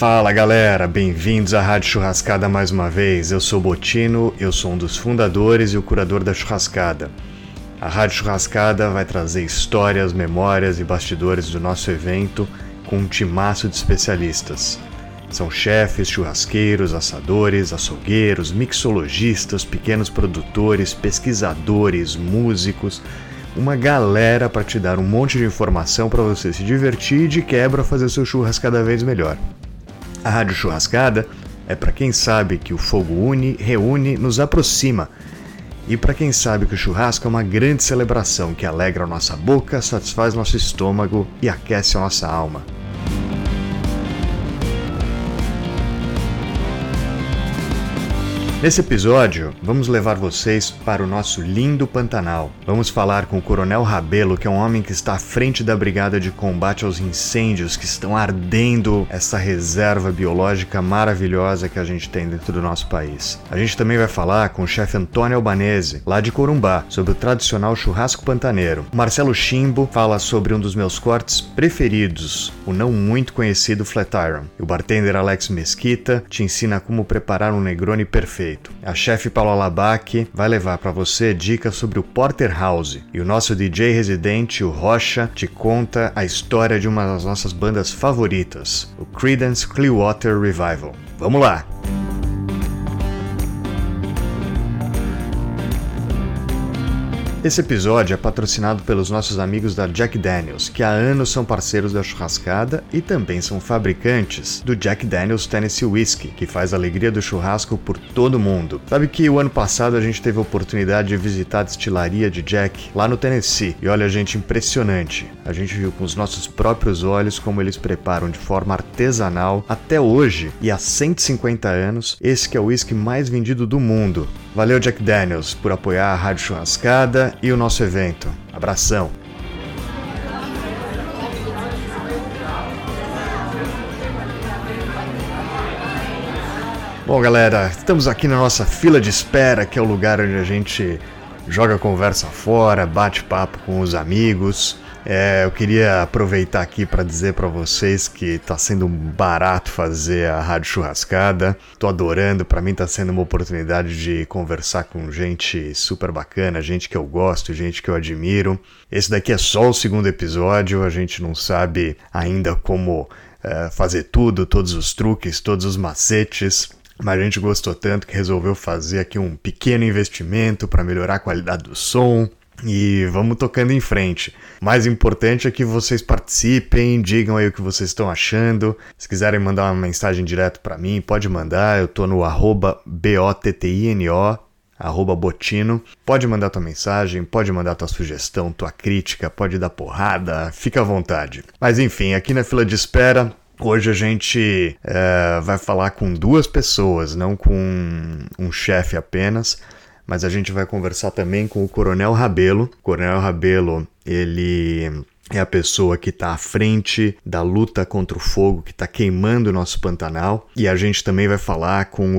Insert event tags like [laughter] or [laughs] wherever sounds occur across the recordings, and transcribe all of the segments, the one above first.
Fala galera, bem-vindos à Rádio Churrascada mais uma vez. Eu sou Botino, eu sou um dos fundadores e o curador da Churrascada. A Rádio Churrascada vai trazer histórias, memórias e bastidores do nosso evento com um timaço de especialistas. São chefes, churrasqueiros, assadores, açougueiros, mixologistas, pequenos produtores, pesquisadores, músicos, uma galera para te dar um monte de informação para você se divertir e de quebra fazer seu churras cada vez melhor. A Rádio Churrascada é para quem sabe que o fogo une, reúne, nos aproxima. E para quem sabe que o churrasco é uma grande celebração que alegra a nossa boca, satisfaz nosso estômago e aquece a nossa alma. Nesse episódio, vamos levar vocês para o nosso lindo Pantanal. Vamos falar com o Coronel Rabelo, que é um homem que está à frente da Brigada de Combate aos Incêndios que estão ardendo essa reserva biológica maravilhosa que a gente tem dentro do nosso país. A gente também vai falar com o chefe Antônio Albanese, lá de Corumbá, sobre o tradicional churrasco pantaneiro. O Marcelo Chimbo fala sobre um dos meus cortes preferidos, o não muito conhecido Flat Iron. E o bartender Alex Mesquita te ensina como preparar um Negroni perfeito feito. A chefe Paula Labac vai levar para você dicas sobre o Porterhouse e o nosso DJ residente, o Rocha, te conta a história de uma das nossas bandas favoritas, o Creedence Clearwater Revival. Vamos lá! Esse episódio é patrocinado pelos nossos amigos da Jack Daniels, que há anos são parceiros da churrascada e também são fabricantes do Jack Daniels Tennessee Whiskey, que faz a alegria do churrasco por todo mundo. Sabe que o ano passado a gente teve a oportunidade de visitar a destilaria de Jack lá no Tennessee e olha, gente, impressionante. A gente viu com os nossos próprios olhos como eles preparam de forma artesanal até hoje e há 150 anos esse que é o whisky mais vendido do mundo. Valeu Jack Daniels por apoiar a Rádio Churrascada e o nosso evento. Abração! Bom, galera, estamos aqui na nossa fila de espera, que é o lugar onde a gente joga conversa fora, bate papo com os amigos. É, eu queria aproveitar aqui para dizer para vocês que está sendo barato fazer a rádio churrascada. Tô adorando, para mim está sendo uma oportunidade de conversar com gente super bacana, gente que eu gosto, gente que eu admiro. Esse daqui é só o segundo episódio, a gente não sabe ainda como é, fazer tudo, todos os truques, todos os macetes. Mas a gente gostou tanto que resolveu fazer aqui um pequeno investimento para melhorar a qualidade do som, e vamos tocando em frente. Mais importante é que vocês participem, digam aí o que vocês estão achando. Se quiserem mandar uma mensagem direto para mim, pode mandar. Eu tô no arroba B-O-T-T-I-N-O, arroba Botino. Pode mandar tua mensagem, pode mandar tua sugestão, tua crítica, pode dar porrada, fica à vontade. Mas enfim, aqui na fila de espera, Hoje a gente é, vai falar com duas pessoas, não com um chefe apenas mas a gente vai conversar também com o Coronel Rabelo. O Coronel Rabelo, ele é a pessoa que está à frente da luta contra o fogo que está queimando o nosso Pantanal. E a gente também vai falar com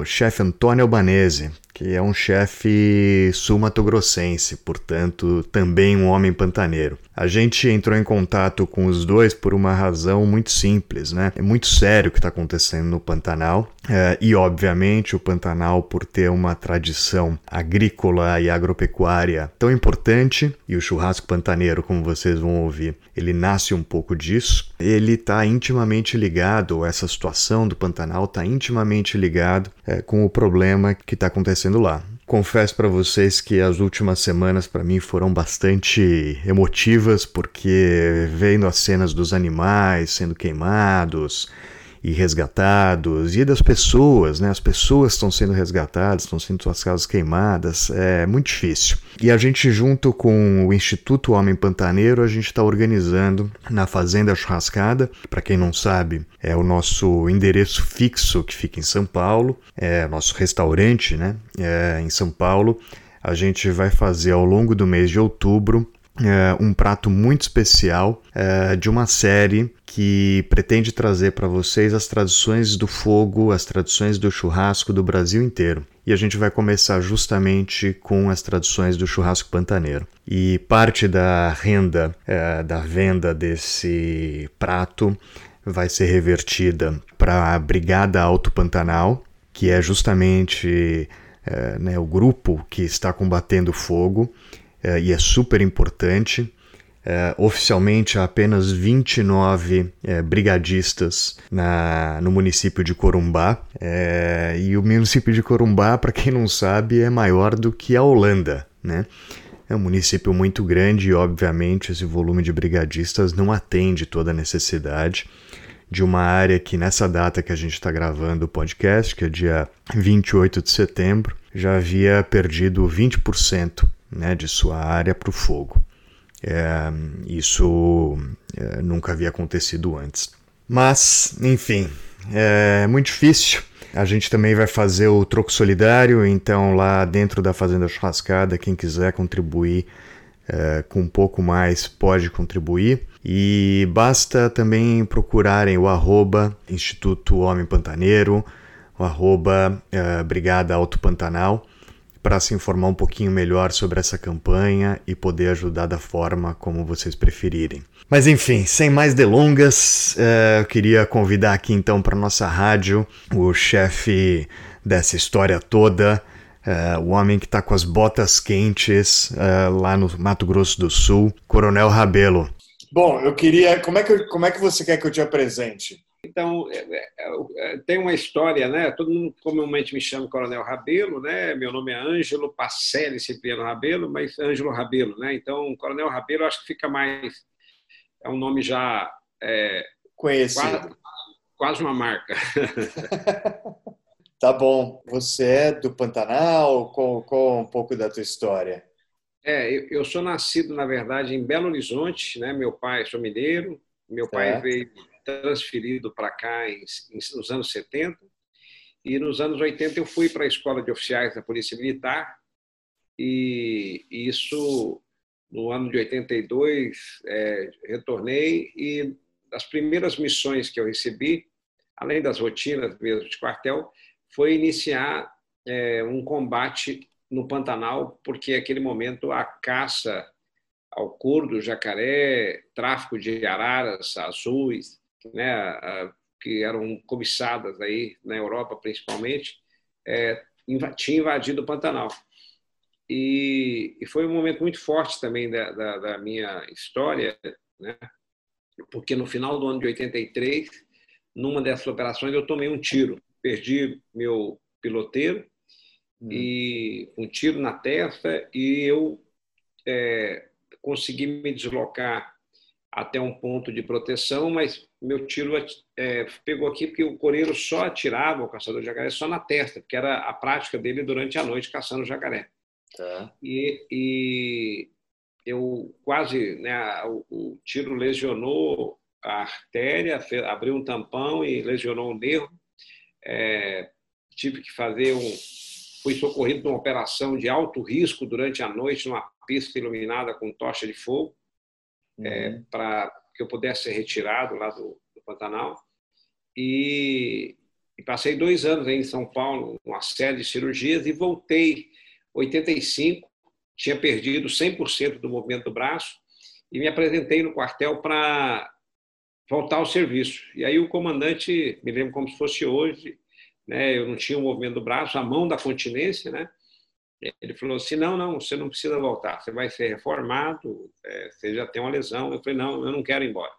o chefe Antônio Albanese, que é um chefe sul-mato-grossense, portanto, também um homem pantaneiro. A gente entrou em contato com os dois por uma razão muito simples, né? É muito sério o que está acontecendo no Pantanal é, e, obviamente, o Pantanal, por ter uma tradição agrícola e agropecuária tão importante, e o churrasco pantaneiro, como vocês vão ouvir, ele nasce um pouco disso. Ele está intimamente ligado, essa situação do Pantanal está intimamente ligado é, com o problema que está acontecendo acontecendo lá. Confesso para vocês que as últimas semanas para mim foram bastante emotivas, porque vendo as cenas dos animais sendo queimados, e resgatados, e das pessoas, né? As pessoas estão sendo resgatadas, estão sendo suas casas queimadas, é muito difícil. E a gente, junto com o Instituto Homem Pantaneiro, a gente está organizando na Fazenda Churrascada. Para quem não sabe, é o nosso endereço fixo que fica em São Paulo, é nosso restaurante, né? É, em São Paulo. A gente vai fazer ao longo do mês de outubro é, um prato muito especial é, de uma série que pretende trazer para vocês as tradições do fogo, as tradições do churrasco do Brasil inteiro. E a gente vai começar justamente com as tradições do churrasco pantaneiro. E parte da renda é, da venda desse prato vai ser revertida para a Brigada Alto Pantanal, que é justamente é, né, o grupo que está combatendo o fogo é, e é super importante. É, oficialmente há apenas 29 é, brigadistas na, no município de Corumbá. É, e o município de Corumbá, para quem não sabe, é maior do que a Holanda. Né? É um município muito grande e, obviamente, esse volume de brigadistas não atende toda a necessidade de uma área que, nessa data que a gente está gravando o podcast, que é dia 28 de setembro, já havia perdido 20% né, de sua área para o fogo. É, isso é, nunca havia acontecido antes. Mas, enfim, é muito difícil. A gente também vai fazer o troco solidário, então lá dentro da Fazenda Churrascada, quem quiser contribuir é, com um pouco mais pode contribuir. E basta também procurarem o arroba Instituto Homem Pantaneiro, o arroba é, Brigada Alto Pantanal para se informar um pouquinho melhor sobre essa campanha e poder ajudar da forma como vocês preferirem. Mas enfim, sem mais delongas, uh, eu queria convidar aqui então para nossa rádio o chefe dessa história toda, uh, o homem que está com as botas quentes uh, lá no Mato Grosso do Sul, Coronel Rabelo. Bom, eu queria. Como é que, como é que você quer que eu te apresente? Então, é, é, é, tem uma história, né? Todo mundo comumente me chama Coronel Rabelo, né? Meu nome é Ângelo Pacelli Cipriano Rabelo, mas Ângelo Rabelo, né? Então, Coronel Rabelo acho que fica mais. É um nome já. É, Conhecido. Quase, quase uma marca. [laughs] tá bom. Você é do Pantanal? Com, com um pouco da tua história? É, eu, eu sou nascido, na verdade, em Belo Horizonte, né? Meu pai, sou mineiro. Meu pai veio transferido para cá em, nos anos 70. E nos anos 80 eu fui para a escola de oficiais da Polícia Militar. E isso, no ano de 82, é, retornei. E as primeiras missões que eu recebi, além das rotinas mesmo de quartel, foi iniciar é, um combate no Pantanal, porque naquele momento a caça ao curdo, jacaré, tráfico de araras azuis, né, que eram cobiçadas aí na Europa principalmente, é, tinha invadido o Pantanal. E, e, foi um momento muito forte também da, da, da, minha história, né? porque no final do ano de 83, numa dessas operações, eu tomei um tiro, perdi meu piloteiro, hum. e um tiro na testa, e eu é, consegui me deslocar até um ponto de proteção, mas meu tiro é, pegou aqui porque o coreiro só atirava o caçador de jacaré só na testa, porque era a prática dele durante a noite caçando jacaré. Tá. E, e eu quase, né, o, o, tiro lesionou a artéria, fez, abriu um tampão e lesionou o nervo. É, tive que fazer um, fui socorrido numa operação de alto risco durante a noite numa pista iluminada com tocha de fogo uhum. é, para que eu pudesse ser retirado lá do, do Pantanal. E, e, passei dois anos em São Paulo, uma série de cirurgias, e voltei 85, tinha perdido 100% do movimento do braço, e me apresentei no quartel para voltar ao serviço. E aí o comandante, me lembro como se fosse hoje, né, eu não tinha o movimento do braço, a mão da continência, né, ele falou assim: não, não, você não precisa voltar, você vai ser reformado, é, você já tem uma lesão. Eu falei: não, eu não quero ir embora.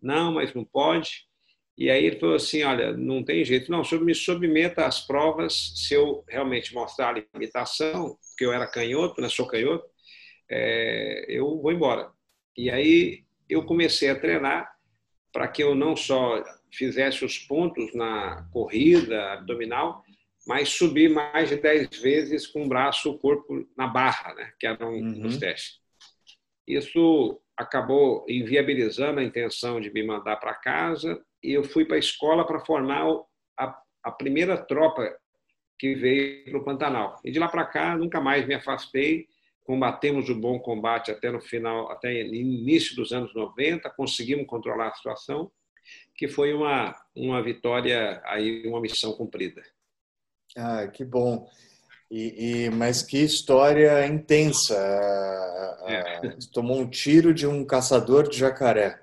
Não, mas não pode. E aí ele falou assim: olha, não tem jeito, não, me submeta às provas se eu realmente mostrar a limitação, porque eu era canhoto, né, sou canhoto, é, eu vou embora. E aí eu comecei a treinar para que eu não só fizesse os pontos na corrida abdominal, mas subir mais de 10 vezes com o braço, o corpo na barra, né? que eram uhum. os testes. Isso acabou inviabilizando a intenção de me mandar para casa e eu fui para a escola para formar a, a primeira tropa que veio para o Pantanal. E de lá para cá, nunca mais me afastei. Combatemos o bom combate até no final, até início dos anos 90, conseguimos controlar a situação, que foi uma, uma vitória, aí uma missão cumprida. Ah, que bom. E, e, mas que história intensa. É. Tomou um tiro de um caçador de jacaré.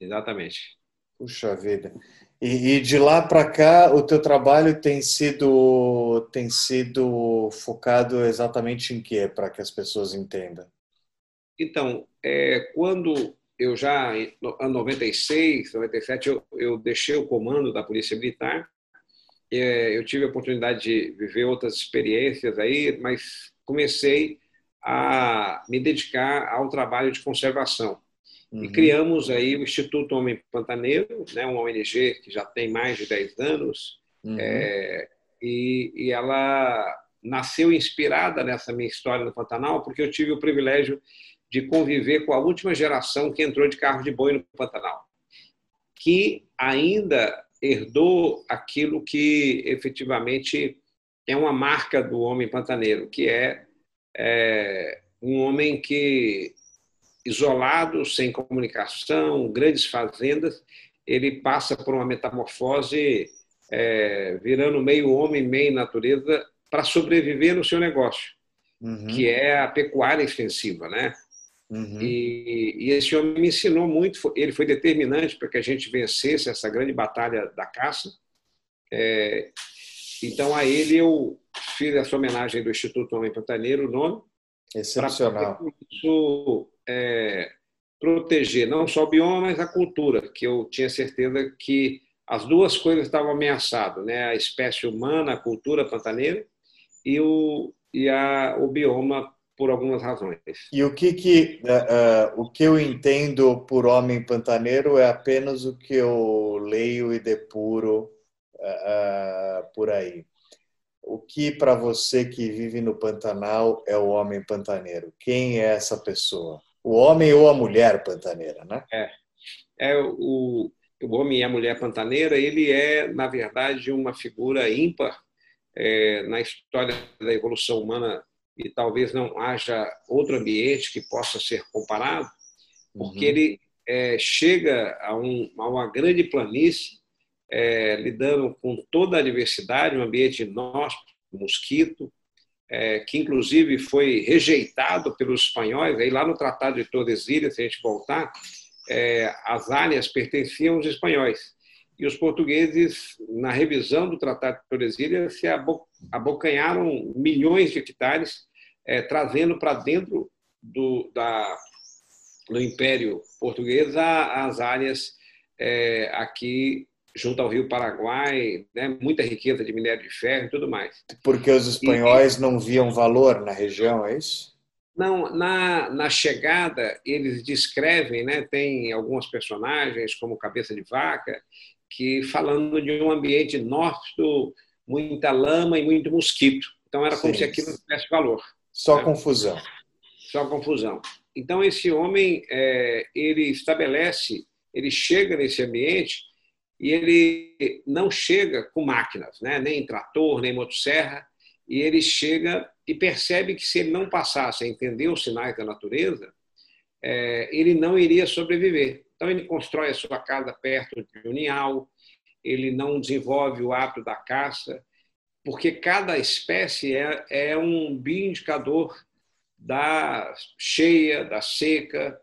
Exatamente. Puxa vida. E, e de lá para cá, o teu trabalho tem sido tem sido focado exatamente em quê, para que as pessoas entendam? Então, é, quando eu já, em 96, 97, eu, eu deixei o comando da Polícia Militar. É, eu tive a oportunidade de viver outras experiências aí, mas comecei a me dedicar ao trabalho de conservação. Uhum. E criamos aí o Instituto Homem Pantaneiro, né, uma ONG que já tem mais de 10 anos, uhum. é, e, e ela nasceu inspirada nessa minha história no Pantanal, porque eu tive o privilégio de conviver com a última geração que entrou de carro de boi no Pantanal, que ainda herdou aquilo que efetivamente é uma marca do homem pantaneiro, que é, é um homem que isolado, sem comunicação, grandes fazendas, ele passa por uma metamorfose, é, virando meio homem, meio natureza, para sobreviver no seu negócio, uhum. que é a pecuária extensiva, né? Uhum. E, e, esse homem me ensinou muito, ele foi determinante para que a gente vencesse essa grande batalha da caça. É, então, a ele eu fiz essa homenagem do Instituto Homem Pantaneiro, o nome. Excepcional. Isso, é, proteger não só o bioma, mas a cultura, que eu tinha certeza que as duas coisas estavam ameaçadas, né? a espécie humana, a cultura pantaneira, e o, e a, o bioma por algumas razões. E o que que uh, uh, o que eu entendo por homem pantaneiro é apenas o que eu leio e depuro uh, por aí. O que para você que vive no Pantanal é o homem pantaneiro? Quem é essa pessoa? O homem ou a mulher pantaneira, né? É, é o, o homem e a mulher pantaneira. Ele é na verdade uma figura ímpar é, na história da evolução humana e talvez não haja outro ambiente que possa ser comparado, porque uhum. ele é, chega a, um, a, uma grande planície, é, lidando com toda a diversidade, um ambiente inóspito, mosquito, é, que inclusive foi rejeitado pelos espanhóis, aí lá no Tratado de Tordesilhas, se a gente voltar, é, as áreas pertenciam aos espanhóis. E os portugueses, na revisão do Tratado de Tordesilhas, se abocanharam milhões de hectares é, trazendo para dentro do, da, do Império Português as áreas é, aqui junto ao Rio Paraguai, né, muita riqueza de minério de ferro e tudo mais. Porque os espanhóis e, não viam valor na região, é isso? Não, na, na chegada eles descrevem, né, tem alguns personagens como Cabeça de Vaca, que falando de um ambiente inóspito, muita lama e muito mosquito. Então era como Sim. se aquilo não tivesse valor. Só né? confusão. Só confusão. Então esse homem é, ele estabelece, ele chega nesse ambiente e ele não chega com máquinas, né? nem trator, nem motosserra, e ele chega e percebe que se ele não passasse a entender os sinais da natureza, é, ele não iria sobreviver. Então ele constrói a sua casa perto de um ninhal, ele não desenvolve o hábito da caça, porque cada espécie é, é um bioindicador da cheia, da seca,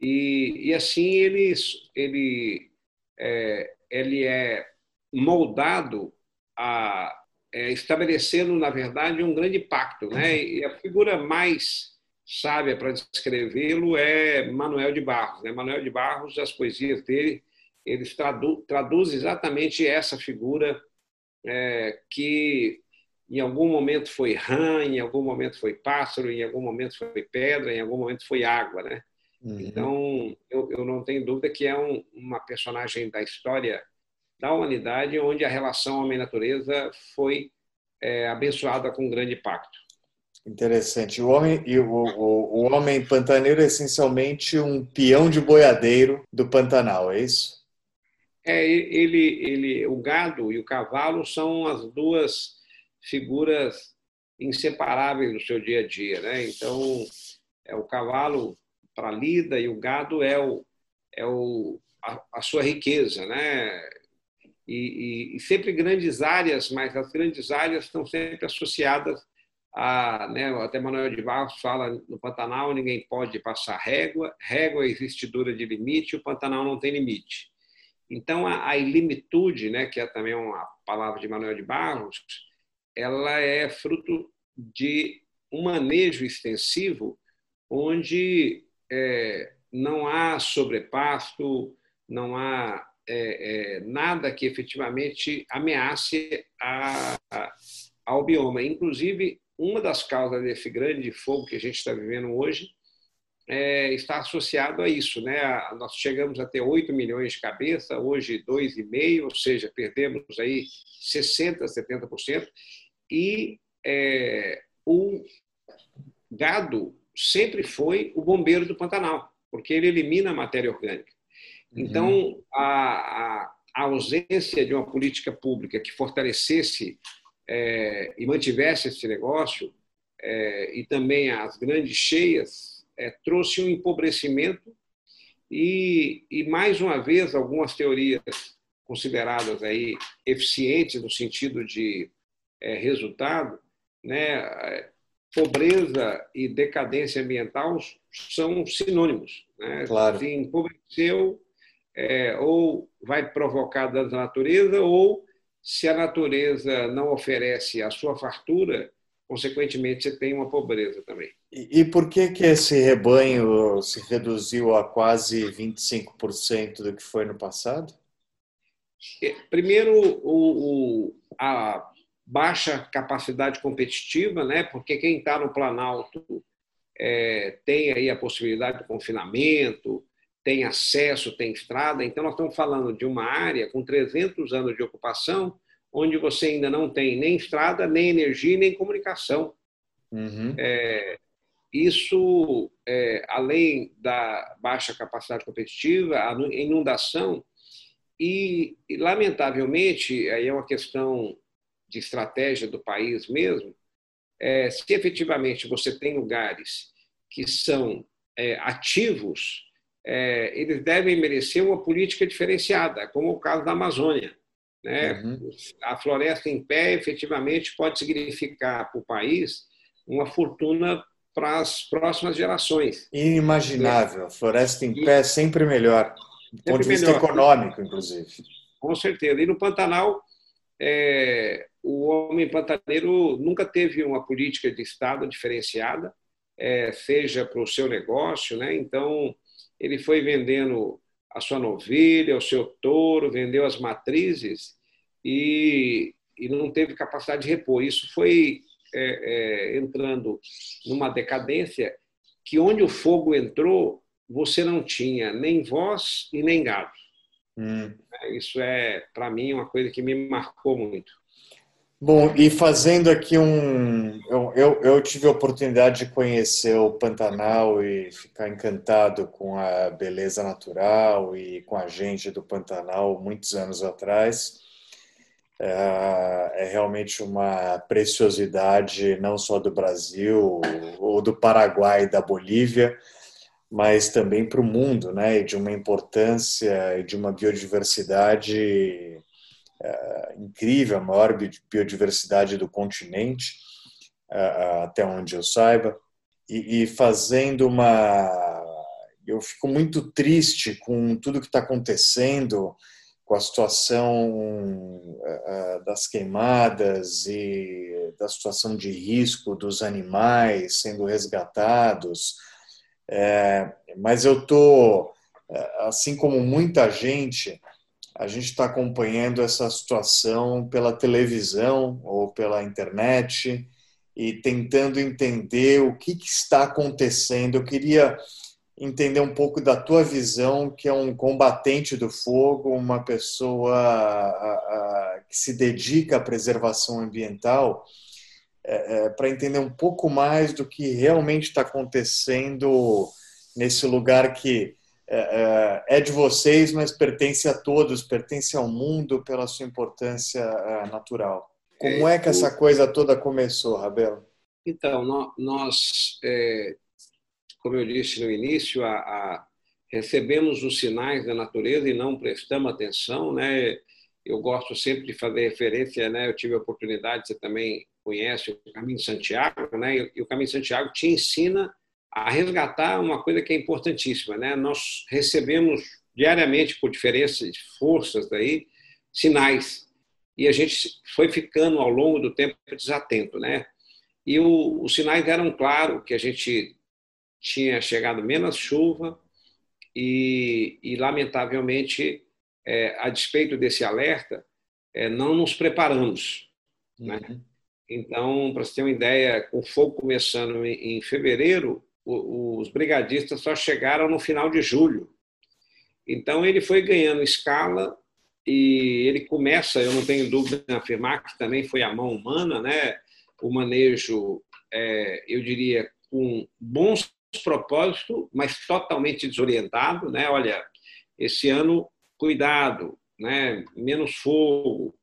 e, e assim ele, ele, é, ele é moldado a é, estabelecendo, na verdade, um grande pacto. Né? E a figura mais sábia para descrevê-lo é Manuel de Barros. Né? Manuel de Barros, as poesias dele, eles tradu traduzem exatamente essa figura é, que em algum momento foi rã, em algum momento foi pássaro, em algum momento foi pedra, em algum momento foi água, né? Uhum. Então, eu, eu, não tenho dúvida que é um, uma personagem da história da humanidade onde a relação homem-natureza foi é, abençoada com um grande pacto. Interessante. O homem e o, o, o, homem pantaneiro é essencialmente um peão de boiadeiro do Pantanal, é isso? É, ele, ele, o gado e o cavalo são as duas figuras inseparáveis do seu dia a dia, né? Então, é o cavalo para lida e o gado é o é o a, a sua riqueza, né? E, e, e, sempre grandes áreas, mas as grandes áreas estão sempre associadas a, né, até Manuel de Barros fala no Pantanal ninguém pode passar régua, régua é existidora de limite, o Pantanal não tem limite. Então, a, a ilimitude, né, que é também uma palavra de Manuel de Barros, ela é fruto de um manejo extensivo onde é, não há sobrepasto, não há é, é, nada que efetivamente ameace a, a, ao bioma. Inclusive, uma das causas desse grande fogo que a gente está vivendo hoje é, está associado a isso. Né? Nós chegamos a ter 8 milhões de cabeça, hoje 2,5, ou seja, perdemos aí 60%, 70%, e é, o gado sempre foi o bombeiro do Pantanal, porque ele elimina a matéria orgânica. Uhum. Então, a, a, a, ausência de uma política pública que fortalecesse é, e mantivesse esse negócio, é, e também as grandes cheias é, trouxe um empobrecimento e, e, mais uma vez, algumas teorias consideradas aí eficientes no sentido de é, resultado, né, pobreza e decadência ambiental são sinônimos. Né? Claro. Se empobreceu, é, ou vai provocar à natureza, ou se a natureza não oferece a sua fartura, consequentemente você tem uma pobreza também. E, e por que que esse rebanho se reduziu a quase 25% do que foi no passado? É, primeiro, o, o, a baixa capacidade competitiva, né? porque quem está no Planalto é, tem aí a possibilidade do confinamento, tem acesso, tem estrada. Então, nós estamos falando de uma área com 300 anos de ocupação, onde você ainda não tem nem estrada, nem energia, nem comunicação. Uhum. É, isso, é, além da baixa capacidade competitiva, a inundação, e, e, lamentavelmente, aí é uma questão de estratégia do país mesmo, é, se efetivamente você tem lugares que são é, ativos, é, eles devem merecer uma política diferenciada, como o caso da Amazônia. Né? Uhum. A floresta em pé, efetivamente, pode significar para o país uma fortuna para as próximas gerações. Inimaginável. A floresta em pé é sempre melhor, do ponto de vista melhor. econômico, inclusive. Com certeza. E no Pantanal, é, o homem pantaneiro nunca teve uma política de Estado diferenciada, é, seja para o seu negócio, né? então ele foi vendendo a sua novilha, o seu touro, vendeu as matrizes e, e não teve capacidade de repor. Isso foi é, é, entrando numa decadência que onde o fogo entrou, você não tinha nem voz e nem gado. Hum. Isso é, para mim, uma coisa que me marcou muito. Bom, e fazendo aqui um. Eu, eu, eu, tive a oportunidade de conhecer o Pantanal e ficar encantado com a beleza natural e com a gente do Pantanal muitos anos atrás. É, é realmente uma preciosidade não só do Brasil ou do Paraguai da Bolívia, mas também para o mundo, né? E de uma importância e de uma biodiversidade é, incrível, a maior biodiversidade do continente, até onde eu saiba, e, e fazendo uma. Eu fico muito triste com tudo que está acontecendo, com a situação é, das queimadas e da situação de risco dos animais sendo resgatados. É, mas eu estou, assim como muita gente, a gente está acompanhando essa situação pela televisão ou pela internet e tentando entender o que, que, está acontecendo. Eu queria entender um pouco da tua visão, que é um combatente do fogo, uma pessoa a, a, que se dedica à preservação ambiental, é, é, para entender um pouco mais do que realmente está acontecendo nesse lugar que é, é, é de vocês, mas pertence a todos, pertence ao mundo pela sua importância é, natural. Como é que essa coisa toda começou, Rabelo? Então, nós, como eu disse no início, a, a, recebemos os sinais da natureza e não prestamos atenção, né? Eu gosto sempre de fazer referência, né? Eu tive a oportunidade, você também conhece o Caminho de Santiago, né? E o Caminho de Santiago te ensina a resgatar uma coisa que é importantíssima. Né? Nós recebemos diariamente por diferenças de forças daí, sinais. E a gente foi ficando ao longo do tempo desatento, né? E o, os sinais eram claros que a gente tinha chegado menos chuva e, e lamentavelmente, é, a despeito desse alerta, é, não nos preparamos. Né? Uhum. Então, para você ter uma ideia, com o fogo começando em, em fevereiro, o, os brigadistas só chegaram no final de julho. Então, ele foi ganhando escala e ele começa, eu não tenho dúvida em afirmar que também foi a mão humana, né? o manejo, é, eu diria, com bons propósitos, mas totalmente desorientado. Né? Olha, esse ano, cuidado, né? menos fogo.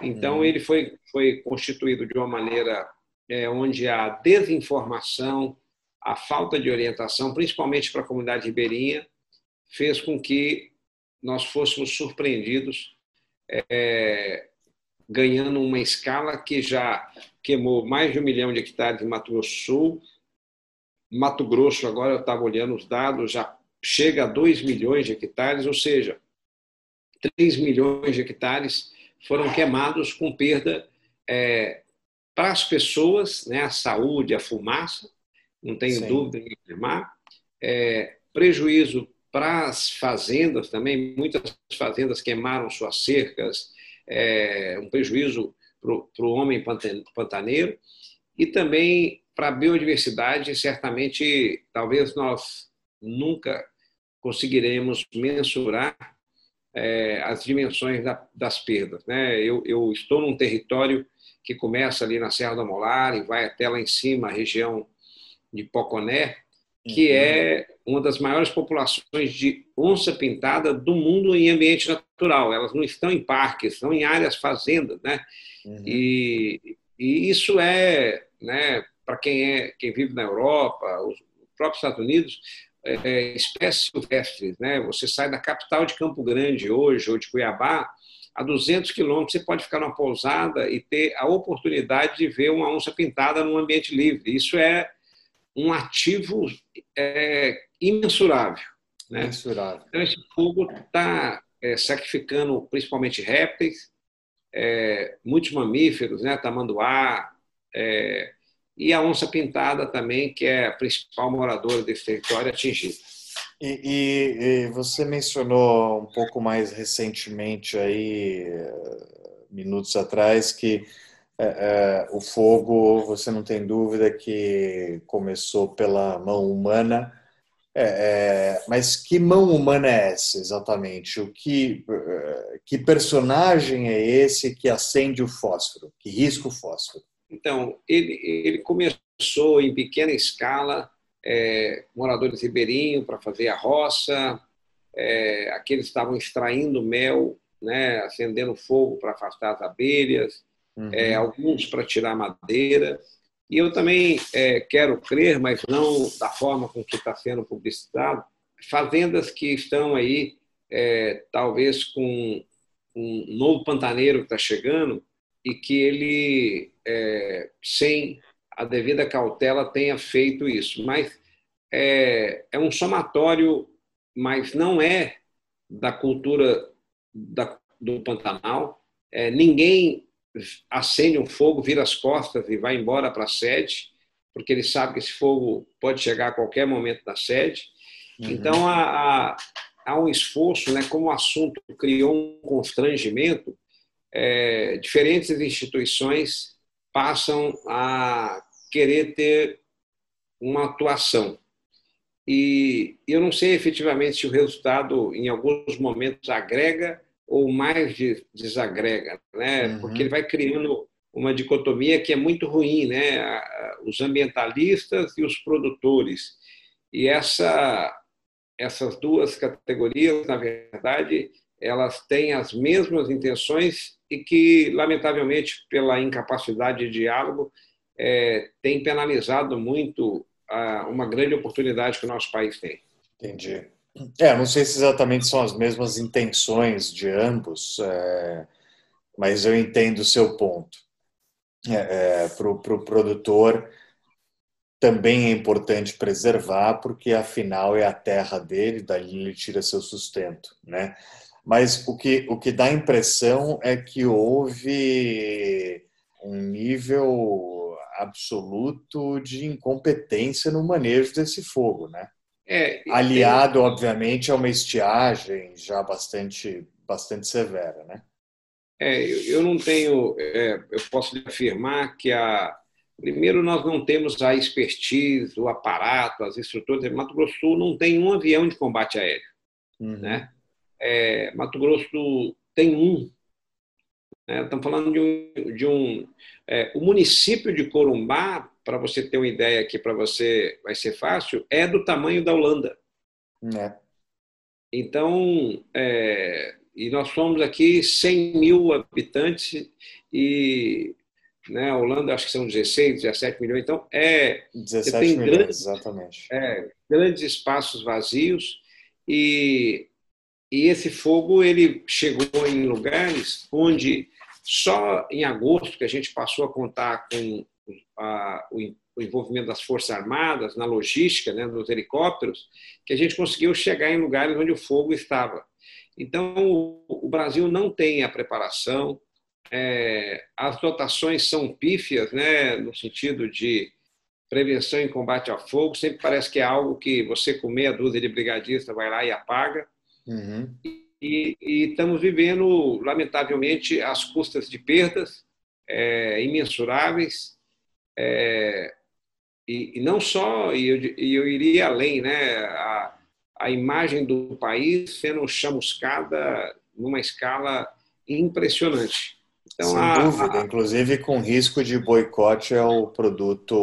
Então, uhum. ele foi, foi constituído de uma maneira é, onde a desinformação, a falta de orientação, principalmente para a comunidade ribeirinha, fez com que nós fôssemos surpreendidos é, ganhando uma escala que já queimou mais de um milhão de hectares em Mato Grosso Sul. Mato Grosso, agora eu estava olhando os dados, já chega a 2 milhões de hectares, ou seja, 3 milhões de hectares foram queimados com perda é, para as pessoas, né, a saúde, a fumaça, não tenho Sim. dúvida em afirmar, é, prejuízo para as fazendas também, muitas fazendas queimaram suas cercas, é, um prejuízo para o homem pantaneiro e também para a biodiversidade, certamente, talvez nós nunca conseguiremos mensurar é, as dimensões da, das perdas. Né? Eu, eu, estou num território que começa ali na Serra do Molar e vai até lá em cima, a região de Poconé, que uhum. é uma das maiores populações de onça pintada do mundo em ambiente natural. Elas não estão em parques, estão em áreas fazendas, né? Uhum. E, e, isso é, né, para quem é quem vive na Europa, os próprios Estados Unidos, é, é, espécies silvestres, né? Você sai da capital de Campo Grande hoje ou de Cuiabá, a 200 quilômetros você pode ficar numa pousada e ter a oportunidade de ver uma onça pintada num ambiente livre. Isso é um ativo é, imensurável. Né? Imensurável. Então, esse fogo está é, sacrificando principalmente répteis, é, muitos mamíferos, né? tamanduá, é, e a onça pintada também, que é a principal moradora desse território atingida. E, e, e, você mencionou um pouco mais recentemente aí minutos atrás que é, é, o fogo, você não tem dúvida que começou pela mão humana, é, é mas que mão humana é essa exatamente? O que, é, que personagem é esse que acende o fósforo, que risca o fósforo? Então, ele, ele começou em pequena escala, é, moradores ribeirinhos para fazer a roça, é, aqueles estavam extraindo mel, né, acendendo fogo para afastar as abelhas, uhum. é, alguns para tirar madeira. E eu também é, quero crer, mas não da forma com que está sendo publicitado, fazendas que estão aí, é, talvez com um novo pantaneiro que está chegando e que ele, é, sem a devida cautela, tenha feito isso. Mas é, é um somatório, mas não é da cultura da, do Pantanal. É, ninguém acende um fogo, vira as costas e vai embora para a sede, porque ele sabe que esse fogo pode chegar a qualquer momento da sede. Uhum. Então, há, há, há, um esforço, né, como o assunto criou um constrangimento, é, diferentes instituições passam a querer ter uma atuação. E eu não sei efetivamente se o resultado, em alguns momentos, agrega ou mais desagrega, né? Uhum. Porque ele vai criando uma dicotomia que é muito ruim, né? Os ambientalistas e os produtores. E essa essas duas categorias, na verdade, elas têm as mesmas intenções e que, lamentavelmente, pela incapacidade de diálogo, é, tem penalizado muito a, uma grande oportunidade que o nosso país tem. Entendi. É, não sei se exatamente são as mesmas intenções de ambos, é, mas eu entendo o seu ponto. É, é, Para o pro produtor, também é importante preservar, porque afinal é a terra dele, dali ele tira seu sustento, né? Mas o que, o que dá a impressão é que houve um nível absoluto de incompetência no manejo desse fogo, né? É, Aliado, obviamente, a uma estiagem já bastante, bastante severa, né? É, eu não tenho, é, eu posso afirmar que a primeiro nós não temos a expertise, o aparato, as estruturas. Mato Grosso do Sul não tem um avião de combate aéreo, uhum. né? É, Mato Grosso tem um. Né? Estamos falando de um, de um é, o município de Corumbá, para você ter uma ideia aqui, para você vai ser fácil, é do tamanho da Holanda. É. Então, é, e nós somos aqui 100 mil habitantes e né, a Holanda acho que são 16, 17 milhões. Então, é, 17 tem milhões, grandes, exatamente. É, grandes espaços vazios e, e esse fogo ele chegou em lugares onde só em agosto que a gente passou a contar com a, o, o envolvimento das Forças Armadas na logística, né, nos helicópteros, que a gente conseguiu chegar em lugares onde o fogo estava. Então, o Brasil não tem a preparação, é, as dotações são pífias, né, no sentido de prevenção e combate ao fogo. Sempre parece que é algo que você, com meia dúzia de brigadistas, vai lá e apaga. Uhum. E, e, estamos vivendo, lamentavelmente, às custas de perdas é, imensuráveis. É, e, e, não só, e eu, eu iria além, né, a, a imagem do país sendo chamuscada numa escala impressionante. Então, Sem a, dúvida, a... inclusive com risco de boicote ao produto,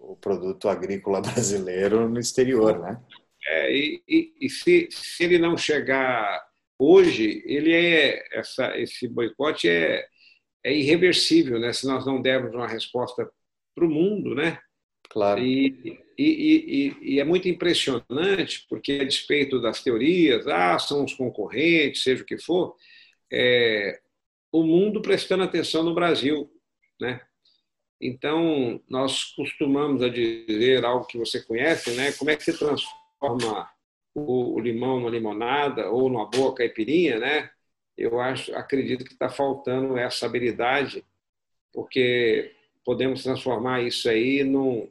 o produto agrícola [laughs] brasileiro no exterior, né? É, e, e, e se, se, ele não chegar hoje, ele é essa, esse boicote é, é irreversível, né? Se nós não dermos uma resposta para o mundo, né? Claro. E, e, e, e, é muito impressionante, porque a despeito das teorias, ah, são os concorrentes, seja o que for, é, o mundo prestando atenção no Brasil, né? Então, nós costumamos a dizer algo que você conhece, né? Como é que se transforma o, o limão numa limonada ou numa boa caipirinha, né? Eu acho, acredito que está faltando essa habilidade, porque podemos transformar isso aí num,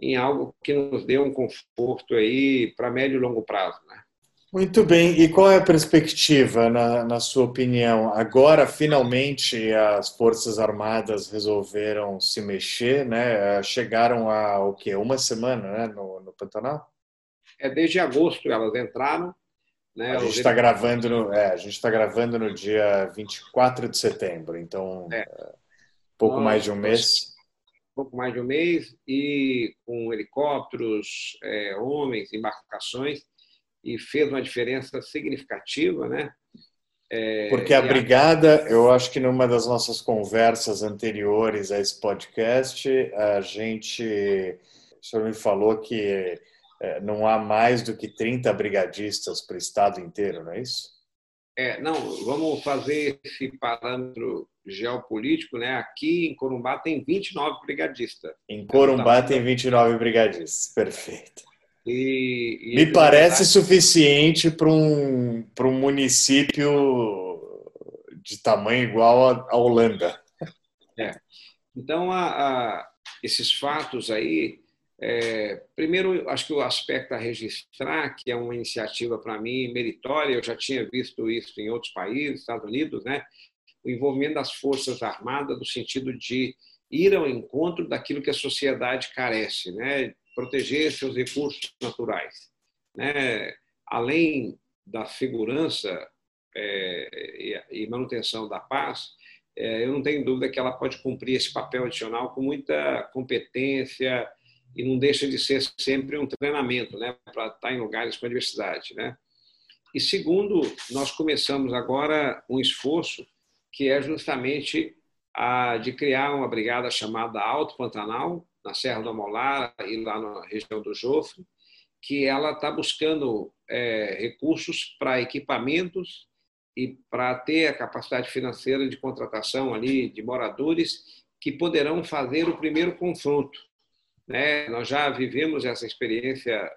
em algo que nos dê um conforto aí para médio e longo prazo, né? Muito bem. E qual é a perspectiva, na, na sua opinião? Agora, finalmente, as Forças Armadas resolveram se mexer, né? Chegaram a o quê? Uma semana né? no, no Pantanal? É, desde agosto elas entraram. Né? A gente está gravando, no, é, a gente está gravando no dia 24 de setembro, então é. pouco mais de um mês pouco mais de um mês e com helicópteros, é, homens, embarcações e fez uma diferença significativa, né? É, Porque a brigada, eu acho que numa das nossas conversas anteriores a esse podcast, a gente, o senhor me falou que é, não há mais do que 30 brigadistas para o estado inteiro, não é isso? É, não, vamos fazer esse parâmetro geopolítico, né? Aqui em Corumbá tem 29 brigadistas. Em Corumbá tem 29 brigadistas, [laughs] perfeito. E, e Me parece verdade... suficiente para um, para um município de tamanho igual à Holanda. É. Então, a, a, esses fatos aí, é, primeiro, acho que o aspecto a registrar, que é uma iniciativa para mim meritória, eu já tinha visto isso em outros países, Estados Unidos, né? o envolvimento das Forças Armadas no sentido de ir ao encontro daquilo que a sociedade carece, né? proteger seus recursos naturais. Né? Além da segurança é, e manutenção da paz, é, eu não tenho dúvida que ela pode cumprir esse papel adicional com muita competência e não deixa de ser sempre um treinamento né, para estar em lugares com diversidade. Né? E segundo, nós começamos agora um esforço que é justamente a de criar uma brigada chamada Alto Pantanal, na Serra do Amolar e lá na região do Jofre, que ela está buscando é, recursos para equipamentos e para ter a capacidade financeira de contratação ali de moradores que poderão fazer o primeiro confronto. Né? Nós já vivemos essa experiência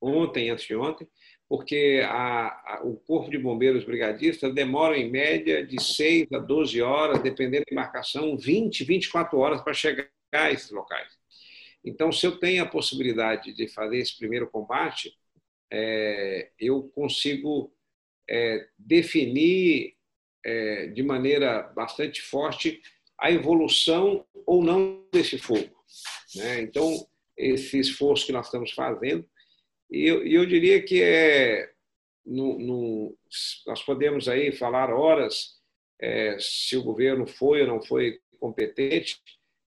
ontem, antes de ontem, porque a, a, o Corpo de Bombeiros Brigadistas demora, em média, de 6 a 12 horas, dependendo da embarcação, 20, 24 horas para chegar a esses locais. Então, se eu tenho a possibilidade de fazer esse primeiro combate, é, eu consigo é, definir é, de maneira bastante forte a evolução ou não desse fogo. Né? Então, esse esforço que nós estamos fazendo e eu, eu diria que é, no, no, nós podemos aí falar horas é, se o governo foi ou não foi competente,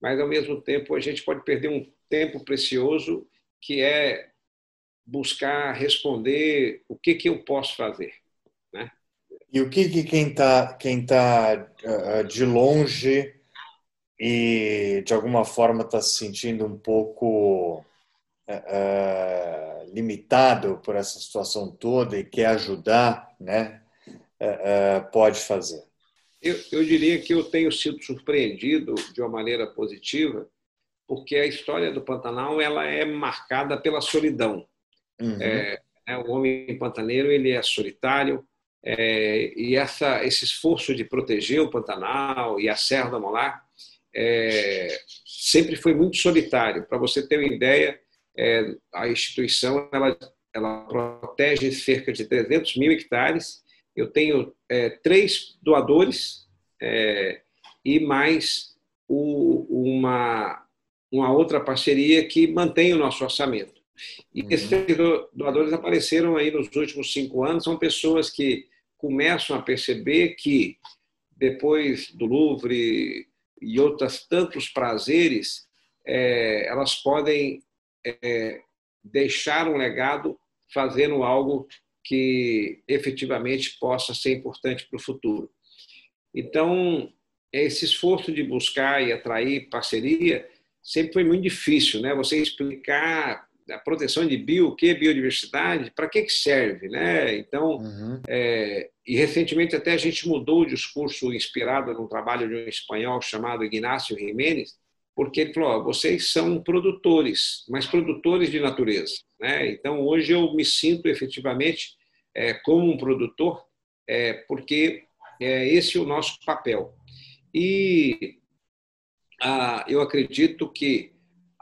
mas ao mesmo tempo a gente pode perder um tempo precioso que é buscar responder o que, que eu posso fazer. Né? E o que, que quem está quem tá, uh, de longe e de alguma forma está se sentindo um pouco uh, limitado por essa situação toda e quer ajudar, né, uh, pode fazer? Eu, eu diria que eu tenho sido surpreendido de uma maneira positiva, porque a história do Pantanal ela é marcada pela solidão. Uhum. É, é, o homem pantaneiro ele é solitário é, e essa, esse esforço de proteger o Pantanal e a Serra da Molar é, sempre foi muito solitário. Para você ter uma ideia, é, a instituição ela, ela protege cerca de 300 mil hectares. Eu tenho é, três doadores é, e mais o, uma, uma outra parceria que mantém o nosso orçamento. E uhum. esses doadores apareceram aí nos últimos cinco anos, são pessoas que começam a perceber que depois do Louvre e outros tantos prazeres, é, elas podem é, deixar um legado fazendo algo que efetivamente possa ser importante para o futuro. Então, esse esforço de buscar e atrair parceria sempre foi muito difícil, né? Você explicar a proteção de bio, o que biodiversidade, para que, que serve, né? Então, uhum. é, e recentemente até a gente mudou o discurso inspirado num trabalho de um espanhol chamado Ignacio Jiménez, porque ele falou: vocês são produtores, mas produtores de natureza. Né? Então, hoje eu me sinto efetivamente é, como um produtor, é, porque é, esse é o nosso papel. E ah, eu acredito que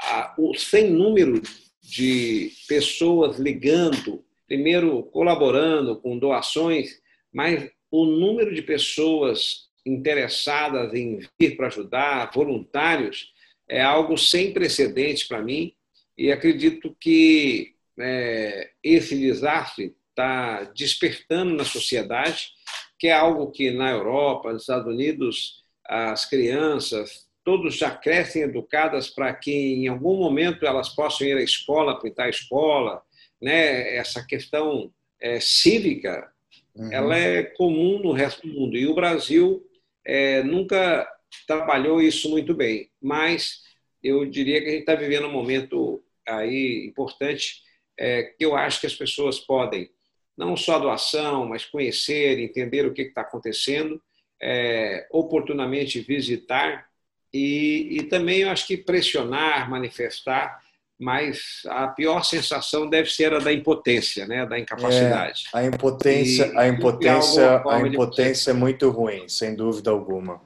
ah, o sem número de pessoas ligando, primeiro colaborando com doações, mas o número de pessoas interessadas em vir para ajudar, voluntários, é algo sem precedentes para mim e acredito que é, esse desastre está despertando na sociedade, que é algo que na Europa, nos Estados Unidos, as crianças, todos já crescem educadas para que em algum momento elas possam ir à escola, pintar a escola, né? Essa questão é, cívica, uhum. ela é comum no resto do mundo e o Brasil é, nunca trabalhou isso muito bem, mas eu diria que a gente está vivendo um momento aí importante é, que eu acho que as pessoas podem não só doação, mas conhecer, entender o que está acontecendo, é, oportunamente visitar e, e também eu acho que pressionar, manifestar, mas a pior sensação deve ser a da impotência, né, da incapacidade. É, a impotência, e, a impotência, a impotência é muito ruim, sem dúvida alguma.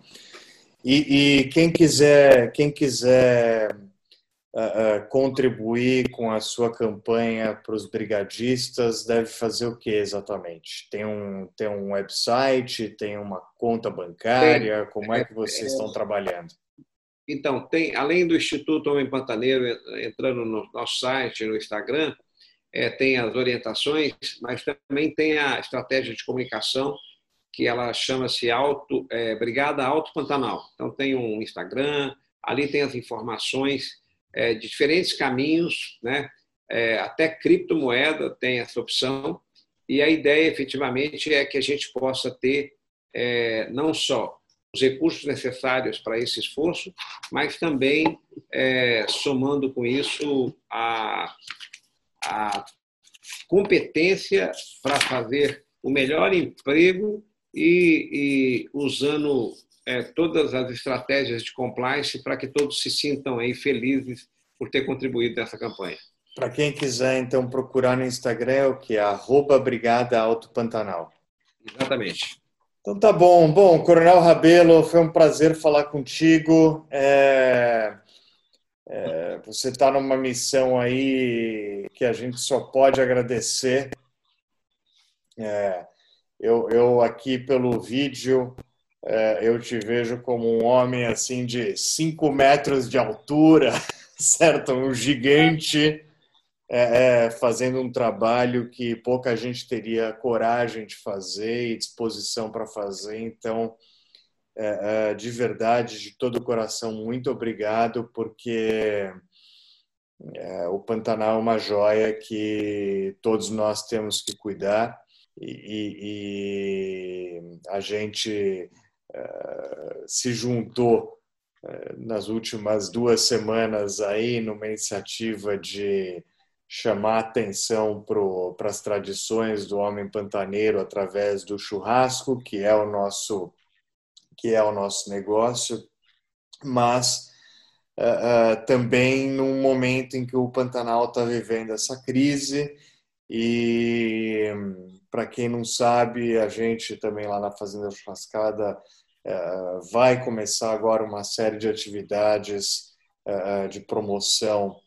E, e quem quiser, quem quiser uh, uh, contribuir com a sua campanha para os brigadistas deve fazer o que exatamente? Tem um, tem um website, tem uma conta bancária? Como é que vocês é, estão trabalhando? Então, tem, além do Instituto Homem Pantaneiro entrando no nosso site, no Instagram, é, tem as orientações, mas também tem a estratégia de comunicação que ela chama-se Auto, é, Brigada Alto Pantanal. Então tem um Instagram, ali tem as informações é, de diferentes caminhos, né? Até criptomoeda tem essa opção. E a ideia, efetivamente, é que a gente possa ter não só os recursos necessários para esse esforço, mas também é, somando com isso a, a competência para fazer o melhor emprego e, e usando é, todas as estratégias de compliance para que todos se sintam aí felizes por ter contribuído nessa campanha. Para quem quiser, então, procurar no Instagram, é o que? Arroba Brigada Alto Pantanal. Exatamente. Então tá bom. Bom, Coronel Rabelo, foi um prazer falar contigo. É... É, você está numa missão aí que a gente só pode agradecer. É, eu, eu aqui pelo vídeo é, eu te vejo como um homem assim de 5 metros de altura, [laughs] certo? Um gigante é, é, fazendo um trabalho que pouca gente teria coragem de fazer e disposição para fazer. Então, é, é, de verdade, de todo o coração, muito obrigado, porque é, o Pantanal é uma joia que todos nós temos que cuidar e, e, e a gente é, se juntou nas últimas duas semanas aí numa iniciativa de chamar atenção para as tradições do homem pantaneiro através do churrasco, que é o nosso que é o nosso negócio, mas uh, uh, também num momento em que o Pantanal está vivendo essa crise e para quem não sabe, a gente também lá na Fazenda Churrascada uh, vai começar agora uma série de atividades de promoção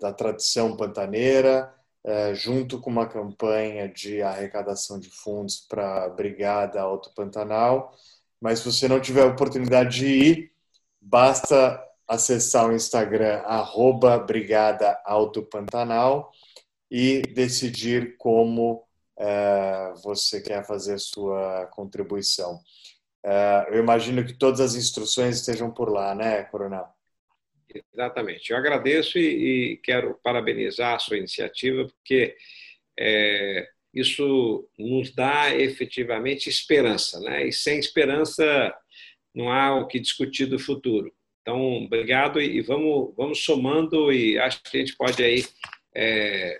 da tradição pantaneira, uh, junto com uma campanha de arrecadação de fundos para a Brigada Alto Pantanal. Mas se você não tiver oportunidade de ir, basta acessar o Instagram arroba Brigada Alto Pantanal e decidir como você quer fazer a sua contribuição. eu imagino que todas as instruções estejam por lá, né, Coronel? Exatamente. Eu agradeço e, e quero parabenizar a sua iniciativa, porque é, isso nos dá efetivamente esperança, né? E sem esperança não há o que discutir do futuro. Então, obrigado e, vamos, vamos somando e acho que a gente pode aí é,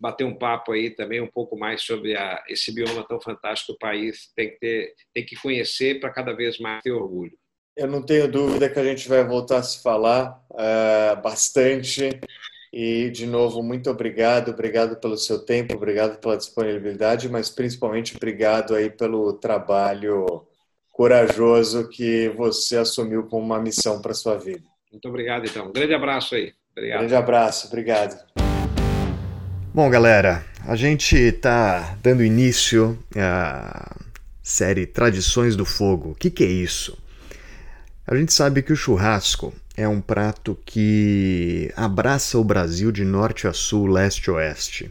bater um papo aí também um pouco mais sobre a, esse bioma tão fantástico que o país tem que ter, tem que conhecer para cada vez mais ter orgulho. Eu não tenho dúvida que a gente vai voltar a se falar uh, bastante. E, de novo, muito obrigado. Obrigado pelo seu tempo, obrigado pela disponibilidade, mas principalmente obrigado aí pelo trabalho corajoso que você assumiu como uma missão para sua vida. Muito obrigado, então. Um grande abraço aí. Obrigado. Grande abraço. Obrigado. Bom, galera, a gente está dando início à série Tradições do Fogo. O que, que é isso? A gente sabe que o churrasco é um prato que abraça o Brasil de norte a sul, leste a oeste.